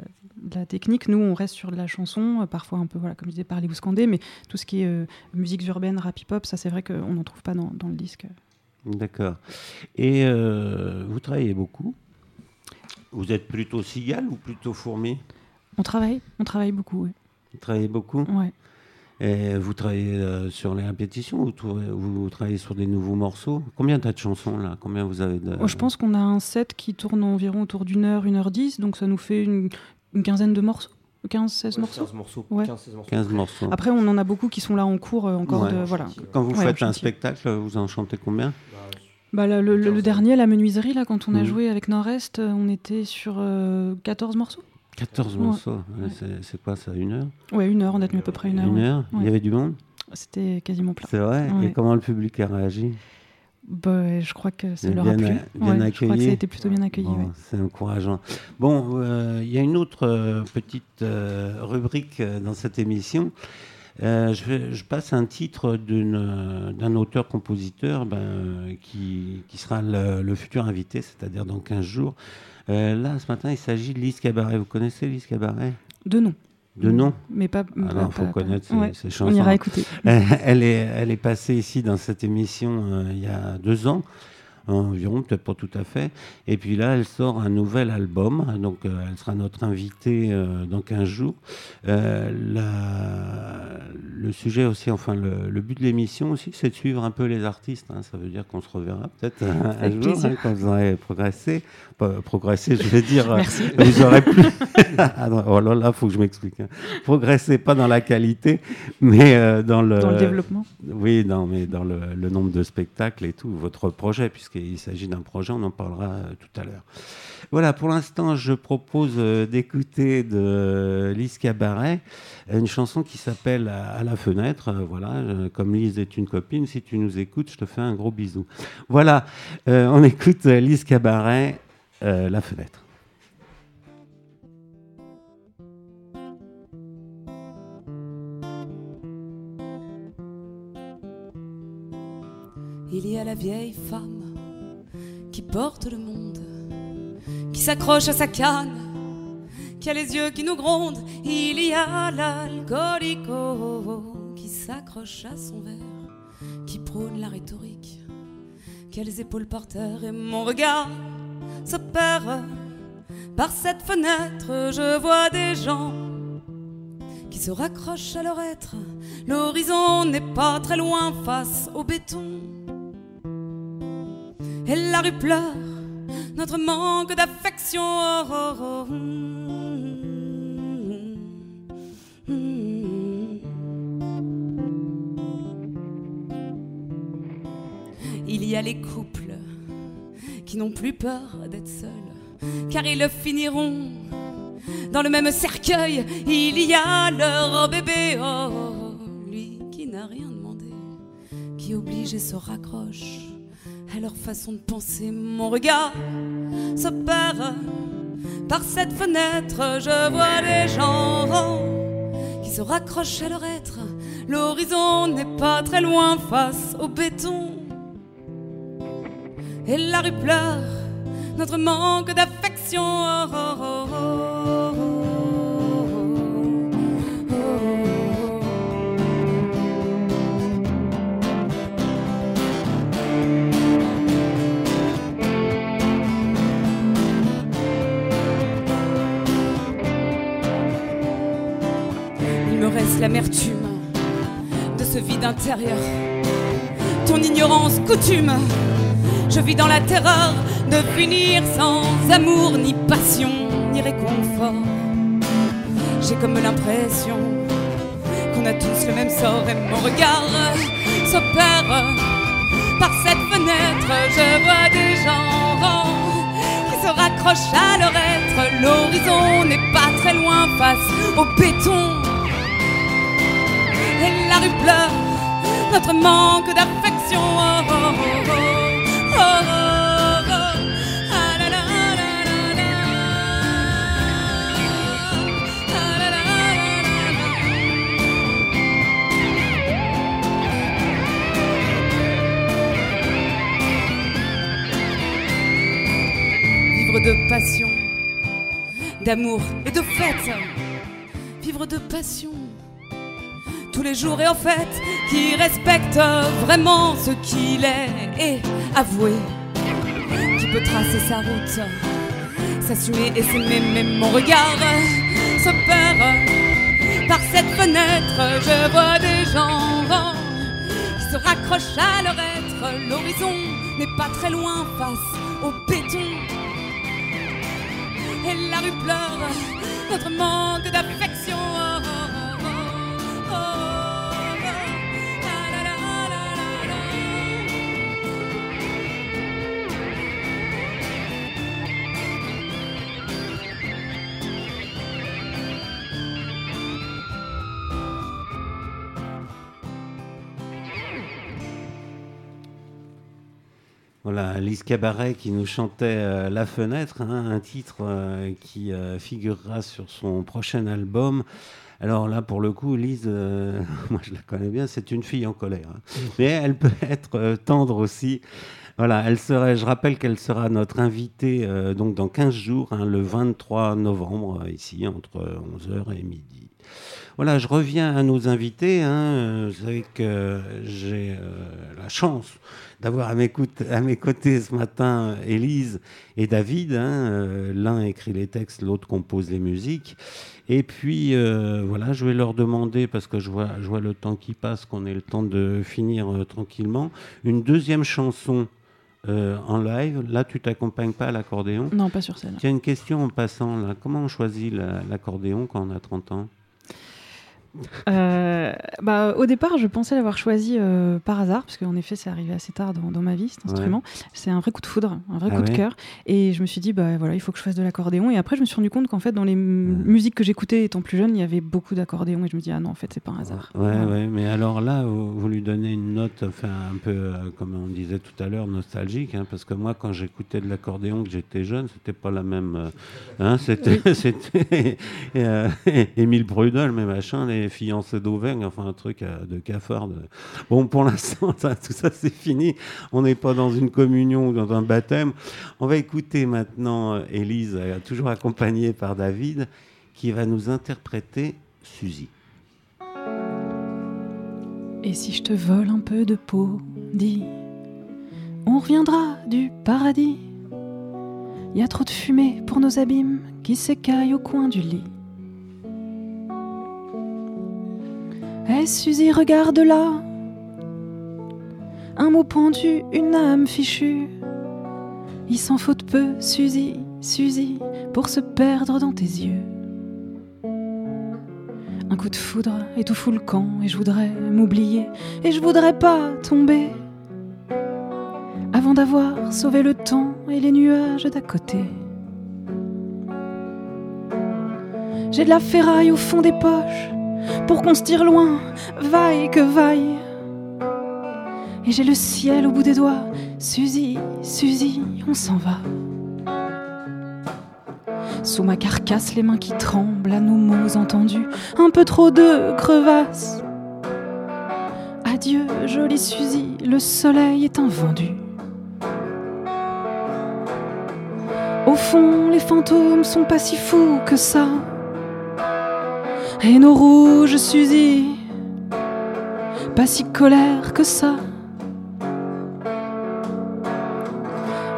de la technique, nous, on reste sur de la chanson, parfois un peu, voilà, comme je disais, parler ou scander, mais tout ce qui est euh, musiques urbaines, rap hip-hop, ça, c'est vrai qu'on n'en trouve pas dans, dans le disque. D'accord. Et euh, vous travaillez beaucoup? Vous êtes plutôt cigale ou plutôt fourmi? On travaille, on travaille beaucoup, ouais. Vous travaillez beaucoup? Ouais. Et vous travaillez euh, sur les répétitions ou vous travaillez sur des nouveaux morceaux? Combien t'as de chansons là? Combien vous avez de... Moi, je pense qu'on a un set qui tourne environ autour d'une heure, une heure dix, donc ça nous fait une, une quinzaine de morceaux, 15-16 morceaux? 15 morceaux. Ouais. 15, 16 morceaux. 15 morceaux. Après, on en a beaucoup qui sont là en cours euh, encore Ouais. de voilà. Quand vous Ouais, faites un spectacle, vous en chantez combien? Bah, le, le- le 15. dernier, la menuiserie, là, quand on a Mhm. joué avec Nord-Est, euh, on était sur euh, 14 morceaux. 14 Ouais. morceaux. Ouais. C'est- quoi ça Une heure Ouais, une heure, on a tenu à peu près une heure. Une ouais. heure Il y avait du monde C'était quasiment plein. C'est vrai Et comment le public a réagi Bah, je crois que ça leur a plu. a- bien Ouais, je crois que accueilli. ça a été plutôt bien accueilli. Bon, ouais. C'est encourageant. Bon, euh, il y a une autre euh, petite euh, rubrique dans cette émission. Euh, je, vais- je passe un titre euh, d'un auteur-compositeur ben, euh, qui, qui sera le, le futur invité, c'est-à-dire dans 15 jours. Euh, là, ce matin, il s'agit de Lise Cabaret. Vous connaissez Lise Cabaret? De nom. De nom? Mais pas. Ah pas- non, faut pas- connaître ses, Ouais, ses On chansons. ira écouter. [LAUGHS] Elle est, elle est passée ici dans cette émission euh, il y a deux ans environ, peut-être pas tout à fait. Et puis là, elle sort un nouvel album, donc euh, elle sera notre invitée euh, dans 15 jours. Euh, la- le sujet aussi, enfin le, le but de l'émission aussi, c'est de suivre un peu les artistes. hein. Ça veut dire qu'on se reverra peut-être [LAUGHS] un, un jour hein, quand vous aurez progressé. Pas progressé, je vais dire. [LAUGHS] euh, Merci. vous aurez plus. [LAUGHS] Ah non, oh là là, faut que je m'explique. hein. Progressez pas dans la qualité, mais euh, dans le. Dans le développement. Oui, non, mais dans le, le nombre de spectacles et tout, votre projet, puisqu'il s'agit d'un projet, on en parlera euh, tout à l'heure. Voilà, pour l'instant, je propose d'écouter de Lise Cabaret une chanson qui s'appelle À la fenêtre. Voilà, comme Lise est une copine, si tu nous écoutes, je te fais un gros bisou. Voilà, euh, on écoute Lise Cabaret, euh, La fenêtre. Il y a la vieille femme qui porte le monde, qui s'accroche à sa canne, qui a les yeux qui nous grondent. Il y a l'alcoolico qui s'accroche à son verre, qui prône la rhétorique, qui a les épaules par terre et mon regard se. Par cette fenêtre, je vois des gens qui se raccrochent à leur être. L'horizon n'est pas très loin face au béton. Et la rue pleure notre manque d'affection. Oh, oh, oh. Il y a les couples qui n'ont plus peur d'être seuls, car ils le finiront dans le même cercueil. Il y a leur bébé, oh, lui qui n'a rien demandé, qui oblige et se raccroche à leur façon de penser. Mon regard se perd par cette fenêtre. Je vois des gens qui se raccrochent à leur être. L'horizon n'est pas très loin face au béton. Et la rue pleure notre manque d'affection. Oh, oh, oh, oh, oh, oh. l'amertume de ce vide intérieur. Ton ignorance coutume, je vis dans la terreur de finir sans amour, ni passion, ni réconfort. J'ai comme l'impression qu'on a tous le même sort et mon regard s'opère par cette fenêtre. Je vois des gens qui se raccrochent à leur être. L'horizon n'est pas très loin face au béton. Et la rue pleure notre manque d'affection. Oh, oh, oh, de passion, d'amour et de fête. Vivre de passion tous les jours et en fait qui respecte vraiment ce qu'il est et avouer qui peut tracer sa route, s'assumer et s'aimer, même mon regard se perd par cette fenêtre. Je vois des gens qui se raccrochent à leur être. L'horizon n'est pas très loin face au béton. La rue pleure notre manque d'affection. Voilà, Alice Cabaret qui nous chantait euh, La fenêtre, hein, un titre euh, qui euh, figurera sur son prochain album. Alors là, pour le coup, Lise, [LAUGHS] moi je la connais bien, c'est une fille en colère. hein. Mais elle peut être tendre aussi. Voilà, elle serait, je rappelle qu'elle sera notre invitée donc dans 15 jours, hein, le 23 novembre, ici, entre 11h et midi. Voilà, je reviens à nos invités. Vous savez que j'ai la chance d'avoir à, mes côtés- à mes côtés ce matin Élise et David. hein. Euh, L'un écrit les textes, l'autre compose les musiques. Et puis, euh, voilà, je vais leur demander, parce que je vois, je vois le temps qui passe, qu'on ait le temps de finir euh, tranquillement, une deuxième chanson euh, en live. Là, tu t'accompagnes pas à l'accordéon. Non, pas sur scène. Tiens, une question en passant. Là. Comment on choisit la- l'accordéon quand on a 30 ans? Euh, bah, au départ, je pensais l'avoir choisi euh, par hasard, parce qu'en effet, c'est arrivé assez tard dans, dans ma vie, cet Ouais. instrument. C'est un vrai coup de foudre, un vrai Ah coup de cœur. Et je me suis dit, bah, voilà, il faut que je fasse de l'accordéon. Et après, je me suis rendu compte qu'en fait, dans les musiques que j'écoutais étant plus jeune, il y avait beaucoup d'accordéon. Et je me dis, ah non, en fait, c'est pas un hasard. Ouais, mais alors là, vous, vous lui donnez une note, enfin, un peu, euh, comme on disait tout à l'heure, nostalgique, hein, parce que moi, quand j'écoutais de l'accordéon, que j'étais jeune, c'était pas la même. hein, c'était [LAUGHS] c'était [LAUGHS] Émile Brudel, mais machin, les fiancés d'Auvergne, enfin, un truc euh, de cafard. Bon, pour [LAUGHS] l'instant, tout ça, c'est fini. On n'est pas dans une communion ou dans un baptême. On va écouter maintenant euh, Élise, euh, toujours accompagnée par David, qui va nous interpréter Suzy. Et si je te vole un peu de peau, dis, on reviendra du paradis. Y a trop de fumée pour nos abîmes qui s'écaillent au coin du lit. Eh Suzy, regarde là, un mot pendu, une âme fichue. Il s'en faut de peu, Suzy, Suzy, pour se perdre dans tes yeux. Un coup de foudre et tout fout le camp et je voudrais m'oublier et je voudrais pas tomber avant d'avoir sauvé le temps et les nuages d'à côté. J'ai de la ferraille au fond des poches pour qu'on se tire loin, vaille que vaille. Et j'ai le ciel au bout des doigts, Suzy, Suzy, on s'en va. Sous ma carcasse, les mains qui tremblent à nos mots entendus, un peu trop de crevasses. Adieu, jolie Suzy, le soleil est un vendu. Au fond, les fantômes sont pas si fous que ça. Et nos rouges Suzy, pas si colère que ça.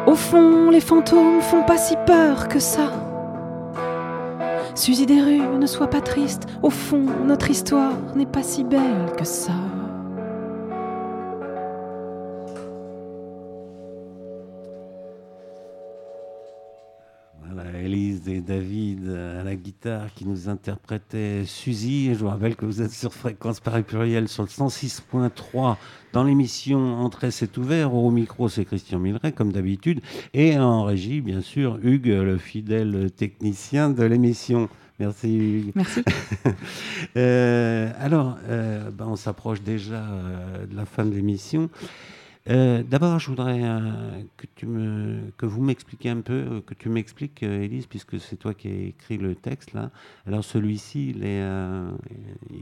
Au fond, les fantômes font pas si peur que ça. Suzy des rues, ne sois pas triste. Au fond, notre histoire n'est pas si belle que ça. Et David à la guitare qui nous interprétaient Suzy. Je vous rappelle que vous êtes sur Fréquence Paris Pluriel sur le 106.3 dans l'émission Entrée c'est ouvert. Au micro, c'est Christian Milleret, comme d'habitude. Et en régie, bien sûr, Hugues, le fidèle technicien de l'émission. Merci Hugues. Merci. [LAUGHS] Euh, alors, euh, ben, on s'approche déjà euh, de la fin de l'émission. Euh, D'abord, je voudrais euh, que, tu me, que vous m'expliquiez un peu, euh, que tu m'expliques, Élise, puisque c'est toi qui as écrit le texte là. Alors, celui-ci, il est, euh,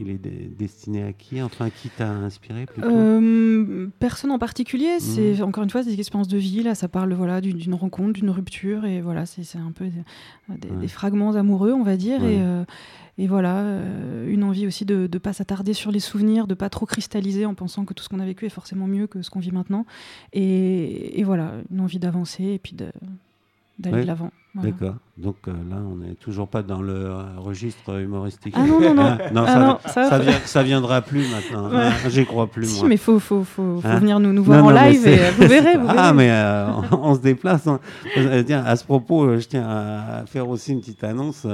il est de- destiné à qui? Enfin, qui t'a inspiré plutôt? Personne en particulier, c'est encore une fois c'est des expériences de vie. Là, ça parle voilà d'une rencontre, d'une rupture, et voilà, c'est un peu des, des- Ouais. des fragments amoureux, on va dire, Ouais. et, et voilà, euh, une envie aussi de ne pas s'attarder sur les souvenirs, de pas trop cristalliser en pensant que tout ce qu'on a vécu est forcément mieux que ce qu'on vit maintenant, et, et voilà, une envie d'avancer et puis de- d'aller Ouais. de l'avant. voilà. D'accord. Donc euh, là, on n'est toujours pas dans le euh, registre humoristique. Ah non, non, non. Hein? Non, Ah ça, non, ça- ça, vient- ça viendra plus maintenant. Ouais. hein? J'y crois plus, Si, moi. mais faut, faut, faut, faut Hein? venir nous, nous voir Non, en live et euh, vous verrez. Vous Ah, verrez. mais euh, on, on se déplace. hein. Tiens, à ce propos, je tiens à faire aussi une petite annonce.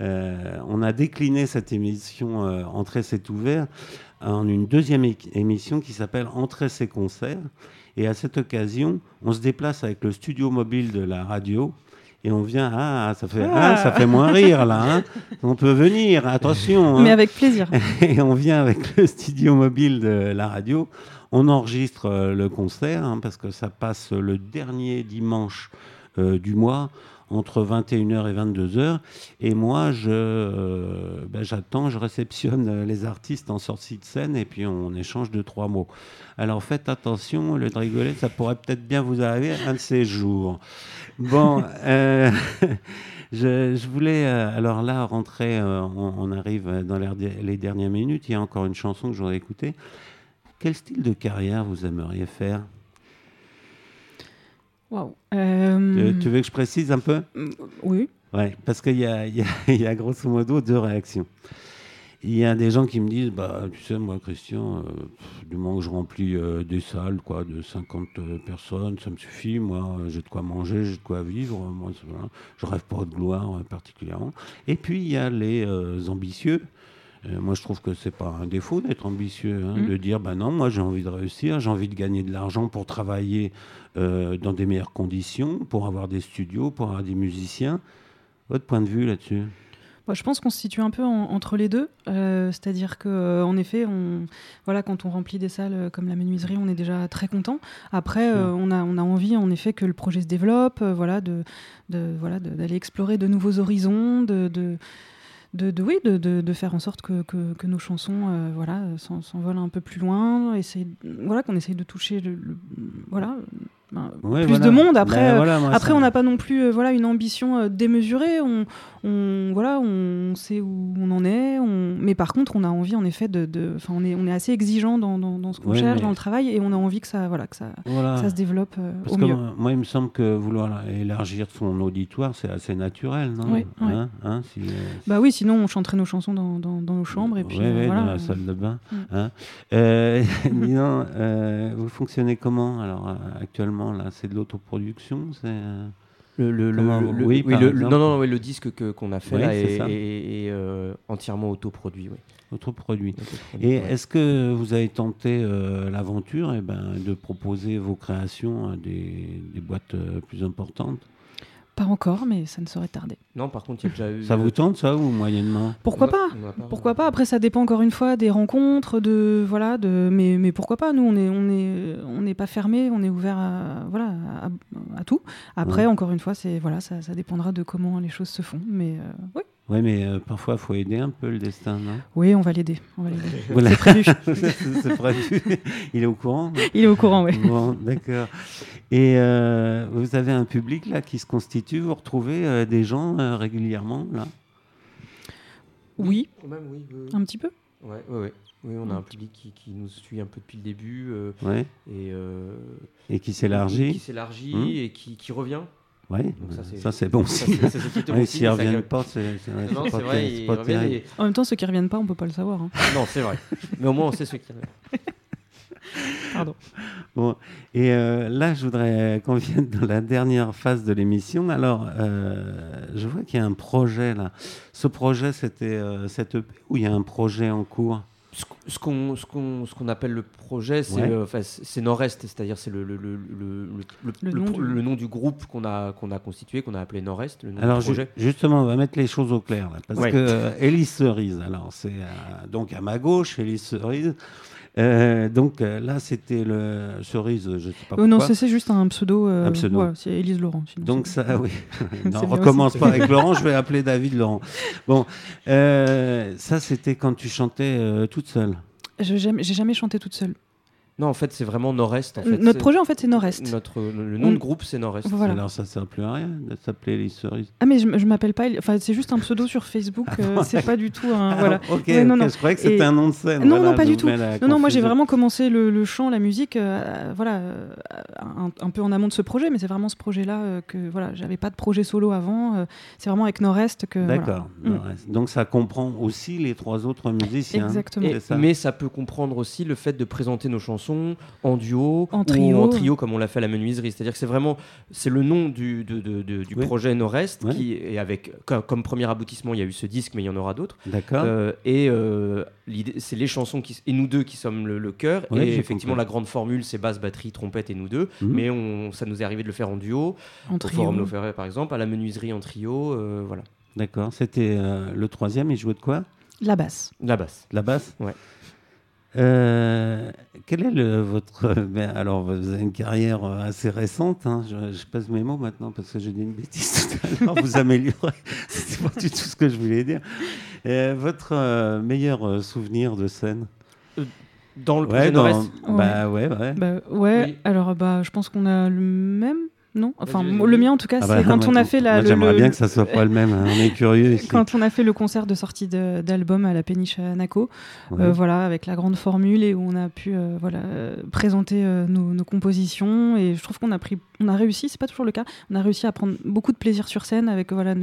On a décliné cette émission Entrée, c'est ouvert en une deuxième émission qui s'appelle Entrée, c'est concert. Et à cette occasion, on se déplace avec le studio mobile de la radio. Et on vient, ah, ça fait, ah, ça fait moins rire là. hein. On peut venir, attention. hein. Mais avec plaisir. [LAUGHS] Et on vient avec le studio mobile de la radio. On enregistre euh, le concert hein, parce que ça passe le dernier dimanche euh, du mois entre 21h et 22h. Et moi, je, euh, ben, j'attends, je réceptionne euh, les artistes en sortie de scène et puis on échange deux, trois mots. Alors faites attention, le de rigoler, ça pourrait peut-être bien vous arriver un de ces jours. Bon, [LAUGHS] euh, [LAUGHS] je, je voulais alors là rentrer, on, on arrive dans les dernières minutes, il y a encore une chanson que j'aurais écoutée. Quel style de carrière vous aimeriez faire? Euh, Tu veux que je précise un peu? Oui. Ouais, parce qu'il y a, y, a, [LAUGHS] il y a grosso modo deux réactions. Il y a des gens qui me disent, bah, tu sais, moi, Christian, euh, pff, du moment que je remplis euh, des salles quoi, de 50 euh, personnes, ça me suffit. Moi, euh, j'ai de quoi manger, j'ai de quoi vivre. Moi, voilà. je rêve pas de gloire euh, particulièrement. Et puis, il y a les euh, ambitieux. Euh, moi, je trouve que c'est pas un défaut d'être ambitieux, hein, Mm. de dire, bah non, moi, j'ai envie de réussir, j'ai envie de gagner de l'argent pour travailler euh, dans des meilleures conditions, pour avoir des studios, pour avoir des musiciens. Votre point de vue là-dessus? Moi, je pense qu'on se situe un peu en- entre les deux. Euh, C'est-à-dire que, euh, en effet, on, voilà, quand on remplit des salles euh, comme la menuiserie, on est déjà très content. Après, euh, on, a, on a envie, en effet, que le projet se développe, euh, voilà, de, de, voilà, de- d'aller explorer de nouveaux horizons, de, de, de, de- oui, de, faire en sorte que, que, nos chansons, euh, voilà, s'en- s'envolent un peu plus loin, essayer, voilà, qu'on essaye de toucher, le, le- voilà, ben, Ouais, plus voilà. de monde. Après, Ben euh, voilà, moi, après, on n'a pas non plus euh, voilà, une ambition euh, démesurée. On, on, voilà, on sait où on en est. On... Mais par contre, on a envie, en effet, de. de- enfin, on, est, on est assez exigeant dans, dans, dans ce qu'on Ouais, cherche, mais- dans le travail, et on a envie que ça, voilà, que ça, Voilà. ça se développe euh, Parce au que mieux. moi, il me semble que vouloir élargir son auditoire, c'est assez naturel, non? Oui. Hein, hein, si, euh, Bah oui, sinon, on chanterait nos chansons dans, dans, nos chambres, et puis euh, voilà. dans la salle de bain. Mm. hein. [LAUGHS] Vous fonctionnez comment alors euh, là C'est de l'autoproduction C'est euh, Le, le, le- Comment- le- oui, oui, par le- exemple. non, non, oui, le disque que- qu'on a fait là est, ça. est- est, euh, entièrement autoproduit. Oui. autoproduit. Autoproduit, Et ouais. est-ce que vous avez tenté euh, l'aventure eh ben, de proposer vos créations à des, des boîtes euh, plus importantes? Pas encore, mais ça ne saurait tarder. Non, par contre, il y a déjà eu. Ça vous tente ça ou moyennement Pourquoi pas Pourquoi pas Après, ça dépend encore une fois des rencontres, de voilà, de mais, mais pourquoi pas Nous, on est on est on n'est pas fermé, on est ouvert à voilà à, à tout. Après, Ouais. encore une fois, c'est voilà, ça, ça dépendra de comment les choses se font. Mais euh, oui, Oui, mais euh, parfois, il faut aider un peu le destin, non? Oui, on va l'aider. On va l'aider. [LAUGHS] Voilà. C'est prévu. [LAUGHS] C'est prévu. Il est au courant Il est au courant, oui. Bon, d'accord. Et euh, vous avez un public là qui se constitue, vous retrouvez euh, des gens euh, régulièrement là? Oui, même, oui. oui, oui. un petit peu. Ouais, ouais, ouais. Oui, on a un public qui, qui nous suit un peu depuis le début euh, ouais, et euh, et qui qui s'élargit. s'élargit Hmm. et qui, qui revient. Oui, Donc ça, c'est- bon. Aussi. S'ils ça reviennent pas, c'est pas, reviennent terrible. En même temps, ceux qui reviennent pas, on peut pas le savoir. hein. Non, c'est vrai. Mais au moins, on sait ce qui Pardon. Bon, et euh, là, je voudrais qu'on vienne dans la dernière phase de l'émission. Alors, euh, je vois qu'il y a un projet là. Ce projet, c'était euh, cette EP ou il y a un projet en cours? Ce qu- ce qu'on ce qu'on ce qu'on appelle le projet, c'est Ouais. euh, enfin, c'est Nord-Est, c'est-à-dire c'est le, le, le, le, le- Le le nom pro- du- le nom du groupe qu'on a qu'on a constitué, qu'on a appelé Nord-Est, le nom Alors du ju- projet. justement, on va mettre les choses au clair là, parce Ouais. que euh, Élise Cerise, alors c'est euh, donc à ma gauche, Élise Cerise. Euh, donc euh, là, c'était le Cerise, je sais pas Euh, non, c'est juste un pseudo. euh, Un pseudo. voilà, c'est Élise Laurent. sinon Donc ça, [LAUGHS] oui. Non, bien recommence pas avec Laurent. Je vais [LAUGHS] appeler David Laurent. Bon, ça c'était quand tu chantais toute seule. Je- j'ai jamais chanté toute seule. Non, en fait, c'est vraiment Nord-Est. En fait. Notre projet, en fait, c'est Nord-Est. Notre, le, nom On- de groupe, c'est Nord-Est. Voilà. Alors ça sert plus à rien de s'appeler Élise Cerise. Ah, mais je, je m'appelle pas. Enfin, c'est juste un pseudo [LAUGHS] sur Facebook. euh, c'est pas du tout un. Ah, voilà. ok, Ouais, non, non. je croyais que c'était Et- un nom de scène. Non, Voilà, non, pas du tout. Non, non, moi j'ai vraiment commencé le, le chant, la musique, euh, voilà, euh, un, un peu en amont de ce projet, mais c'est vraiment ce projet-là euh, que voilà, j'avais pas de projet solo avant. euh, c'est vraiment avec Nord-Est que. D'accord. Mm. Donc ça comprend aussi les trois autres musiciens. Exactement. Ça? mais ça peut comprendre aussi le fait de présenter nos chansons en duo En ou trio. en trio comme on l'a fait à la menuiserie. C'est-à-dire que c'est vraiment c'est le nom du, de- de- de- du Oui. projet Nord-Est qui est avec comme, comme premier aboutissement il y a eu ce disque mais il y en aura d'autres. D'accord. Euh, et euh, l'idée c'est les chansons qui, et nous deux qui sommes le, le cœur Ouais, et effectivement compris. la grande formule c'est basse batterie trompette et nous deux Mhm. mais on, ça nous est arrivé de le faire en duo En au trio. Forum par exemple à la menuiserie en trio euh, voilà D'accord. C'était euh, le troisième. Il jouait de quoi? La basse. la basse La basse? Ouais. Euh, quel est le, votre. [LAUGHS] ben, alors, vous avez une carrière euh, assez récente. hein, je, je pèse mes mots maintenant parce que j'ai dit une bêtise [LAUGHS] tout à l'heure. Vous améliorez. [LAUGHS] C'est pas du tout ce que je voulais dire. Euh, votre meilleur souvenir de scène? Dans le projet Ouais, dans- Nord-Est Bah ouais, ouais. Bah, ouais, Oui. alors bah, je pense qu'on a le même, non Enfin, le mien en tout cas, Ah c'est bah, quand on a fait la. J'aimerais le- bien que ça soit pas le même. hein, On est curieux. ici. [LAUGHS] Quand on a fait le concert de sortie d'album à la péniche à Naco, Ouais. euh, voilà, avec la grande formule et où on a pu euh, voilà, présenter euh, nos, nos compositions. Et je trouve qu'on a, pris, on a réussi, c'est pas toujours le cas, on a réussi à prendre beaucoup de plaisir sur scène avec voilà,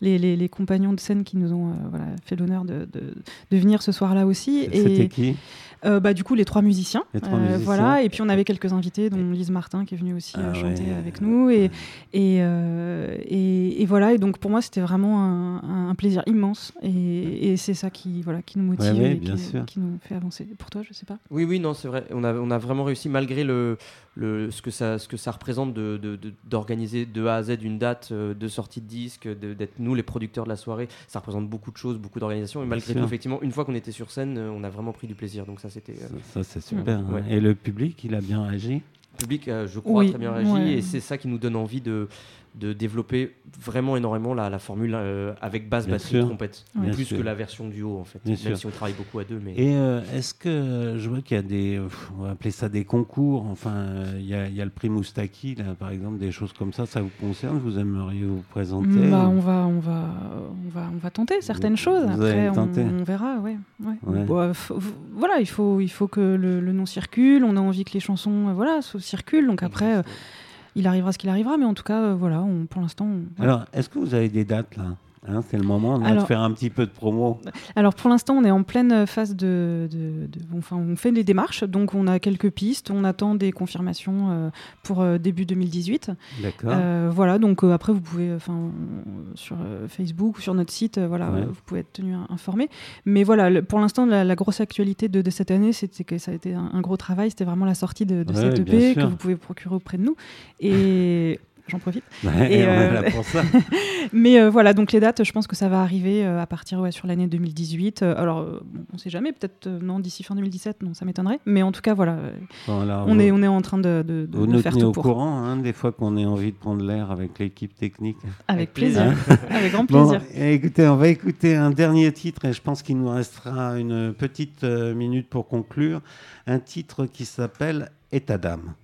les, les- les compagnons de scène qui nous ont euh, voilà, fait l'honneur de, de- de venir ce soir-là aussi. C'était Et qui? Euh, bah, du coup, les trois musiciens. Les trois Euh, musiciens. Voilà. Et puis on avait quelques invités, dont Lise Martin qui est venue aussi euh, Ah chanter ouais. avec nous. Et, et, euh, et, et voilà. Et donc pour moi, c'était vraiment un, un plaisir immense. Et, et c'est ça qui, voilà, qui nous motive Ouais, ouais, et bien qui, sûr. qui nous fait avancer. Pour toi, je sais pas. Oui, oui, non, c'est vrai. On a, on a vraiment réussi, malgré le, le, ce, que ça, ce que ça représente de- de- de- d'organiser de, A à Z une date euh, de sortie de disque, de- d'être nous les producteurs de la soirée. Ça représente beaucoup de choses, beaucoup d'organisation. Et Bien malgré sûr. tout, effectivement, une fois qu'on était sur scène, euh, on a vraiment pris du plaisir. Donc ça, c'était... euh, Ça, c'est super. hein. Ouais. Et le public, il a bien réagi? Le public, euh, je crois, Oui, très bien réagi. ouais. Et c'est ça qui nous donne envie de, de développer vraiment énormément la, la formule euh, avec basse, Bien batterie, sûr. trompette. Plus sûr. que la version duo, en fait. Bien Même sûr. si on travaille beaucoup à deux. Mais... Et euh, est-ce que euh, je vois qu'il y a des, euh, on va appeler ça des concours, enfin, euh, il y, a, il y a le prix Moustaki, là, par exemple, des choses comme ça, ça vous concerne Vous aimeriez vous présenter Bah, on va, on va, on va, on va tenter certaines Vous- choses. vous Après, on, verra. Ouais. ouais. Ouais. Bah, faut- faut- voilà, il faut, il faut que le, le nom circule. On a envie que les chansons, euh, voilà, circulent. Donc après, euh, il arrivera ce qu'il arrivera. Mais en tout cas, euh, voilà, pour l'instant. on- Alors, est-ce que vous avez des dates là? Hein, C'est le moment Alors- faire un petit peu de promo. Alors pour l'instant, on est en pleine phase de, de- de- enfin, on fait des démarches, donc on a quelques pistes, on attend des confirmations euh, pour euh, début 2018. D'accord. Euh, voilà, donc après vous pouvez, enfin, sur Facebook ou sur notre site, voilà, Ouais. vous pouvez être tenu in- informé. Mais voilà, le- pour l'instant, la, la grosse actualité de, de cette année, c'était que ça a été un, un gros travail, c'était vraiment la sortie de, de Ouais, cette EP que vous pouvez procurer auprès de nous. Et j'en profite. [LAUGHS] Ouais, et, on est euh, là pour ça. [LAUGHS] Mais euh, voilà, donc les dates, je pense que ça va arriver euh, à partir ouais, sur l'année 2018. Euh, alors, bon, on ne sait jamais, peut-être euh, non d'ici fin 2017, non, ça m'étonnerait. Mais en tout cas, voilà, euh, Voilà, on vous- est, on est en train de, de, de- Vous de nous faire tenez tout au pour. courant, hein, des fois qu'on ait envie de prendre l'air avec l'équipe technique. Avec plaisir. [LAUGHS] Avec grand Bon, plaisir. écoutez, on va écouter un dernier titre et je pense qu'il nous restera une petite minute pour conclure. Un titre qui s'appelle État d'âme.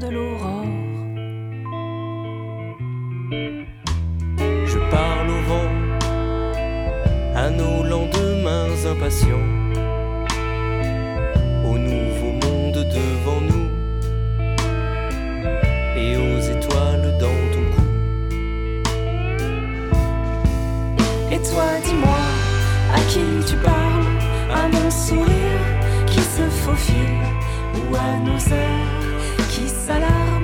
De l'aurore. Je parle au vent, à nos lendemains impatients, au nouveau monde devant nous et aux étoiles dans ton cou. Et toi, dis-moi, à qui tu parles? À mon sourire qui se faufile Ou à nos heures qui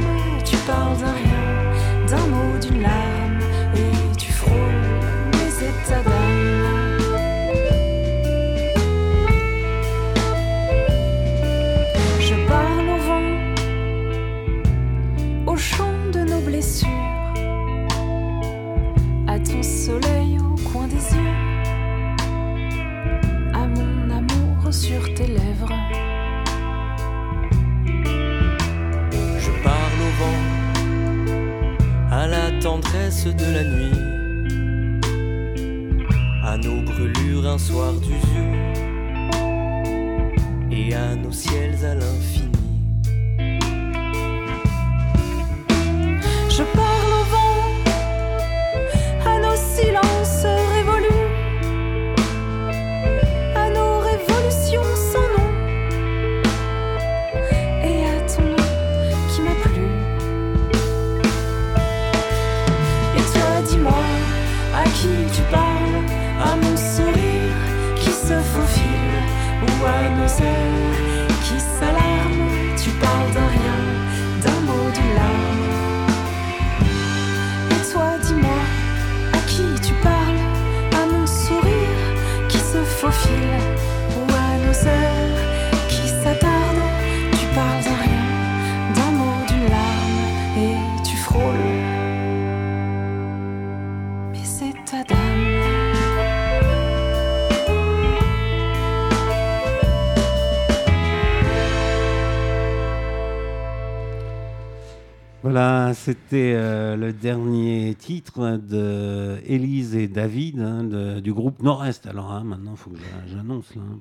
c'était euh, le dernier titre de Élise et David hein, de- du groupe Nord-Est. Alors hein, maintenant, il faut que j'a- j'annonce. hein,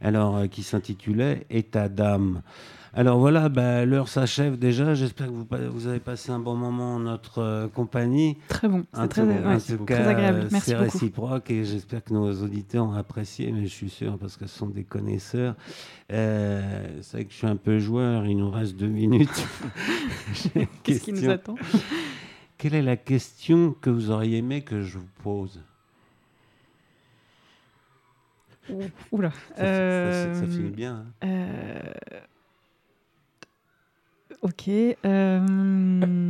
Alors, euh, qui s'intitulait État d'âme. Alors voilà, bah, l'heure s'achève déjà. J'espère que vous, avez passé un bon moment en notre euh, compagnie. Très bon, c'est très, ouais, très agréable. euh, Merci c'est réciproque et j'espère que nos auditeurs ont apprécié, mais je suis sûr parce que ce sont des connaisseurs. Euh, c'est vrai que je suis un peu joueur, il nous reste deux minutes. [LAUGHS] [LAUGHS] Qu'est-ce qui nous attend Quelle est la question que vous auriez aimé que je vous pose? Oula. ça, ça- ça- ça finit bien. hein. Ok. euh,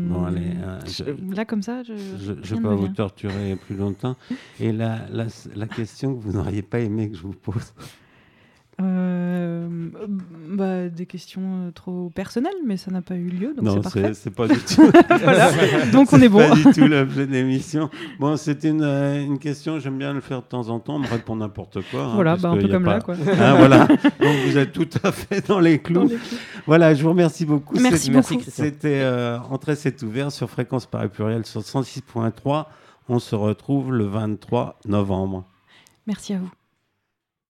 Bon, allez, euh, je- Là, comme ça, je. Je ne vais pas vous torturer plus longtemps. Et la, la, la question que vous n'auriez pas aimé que je vous pose Euh, bah, des questions euh, trop personnelles, mais ça n'a pas eu lieu, donc c'est Non, parfait. c'est pas du [LAUGHS] tout. Voilà. Donc, on est bon. Pas du tout l'objet de l'émission. Bon, c'était une, euh, une question, j'aime bien le faire de temps en temps, on me répond n'importe quoi. hein, Voilà, bah, un peu comme pas- là, quoi. Hein, voilà. Donc vous êtes tout à fait dans les clous. Dans les clous. Voilà, je vous remercie beaucoup. Merci beaucoup. C'était euh, Entrée, c'est ouvert sur Fréquence Paris Pluriel sur 106.3. On se retrouve le 23 novembre. Merci à vous.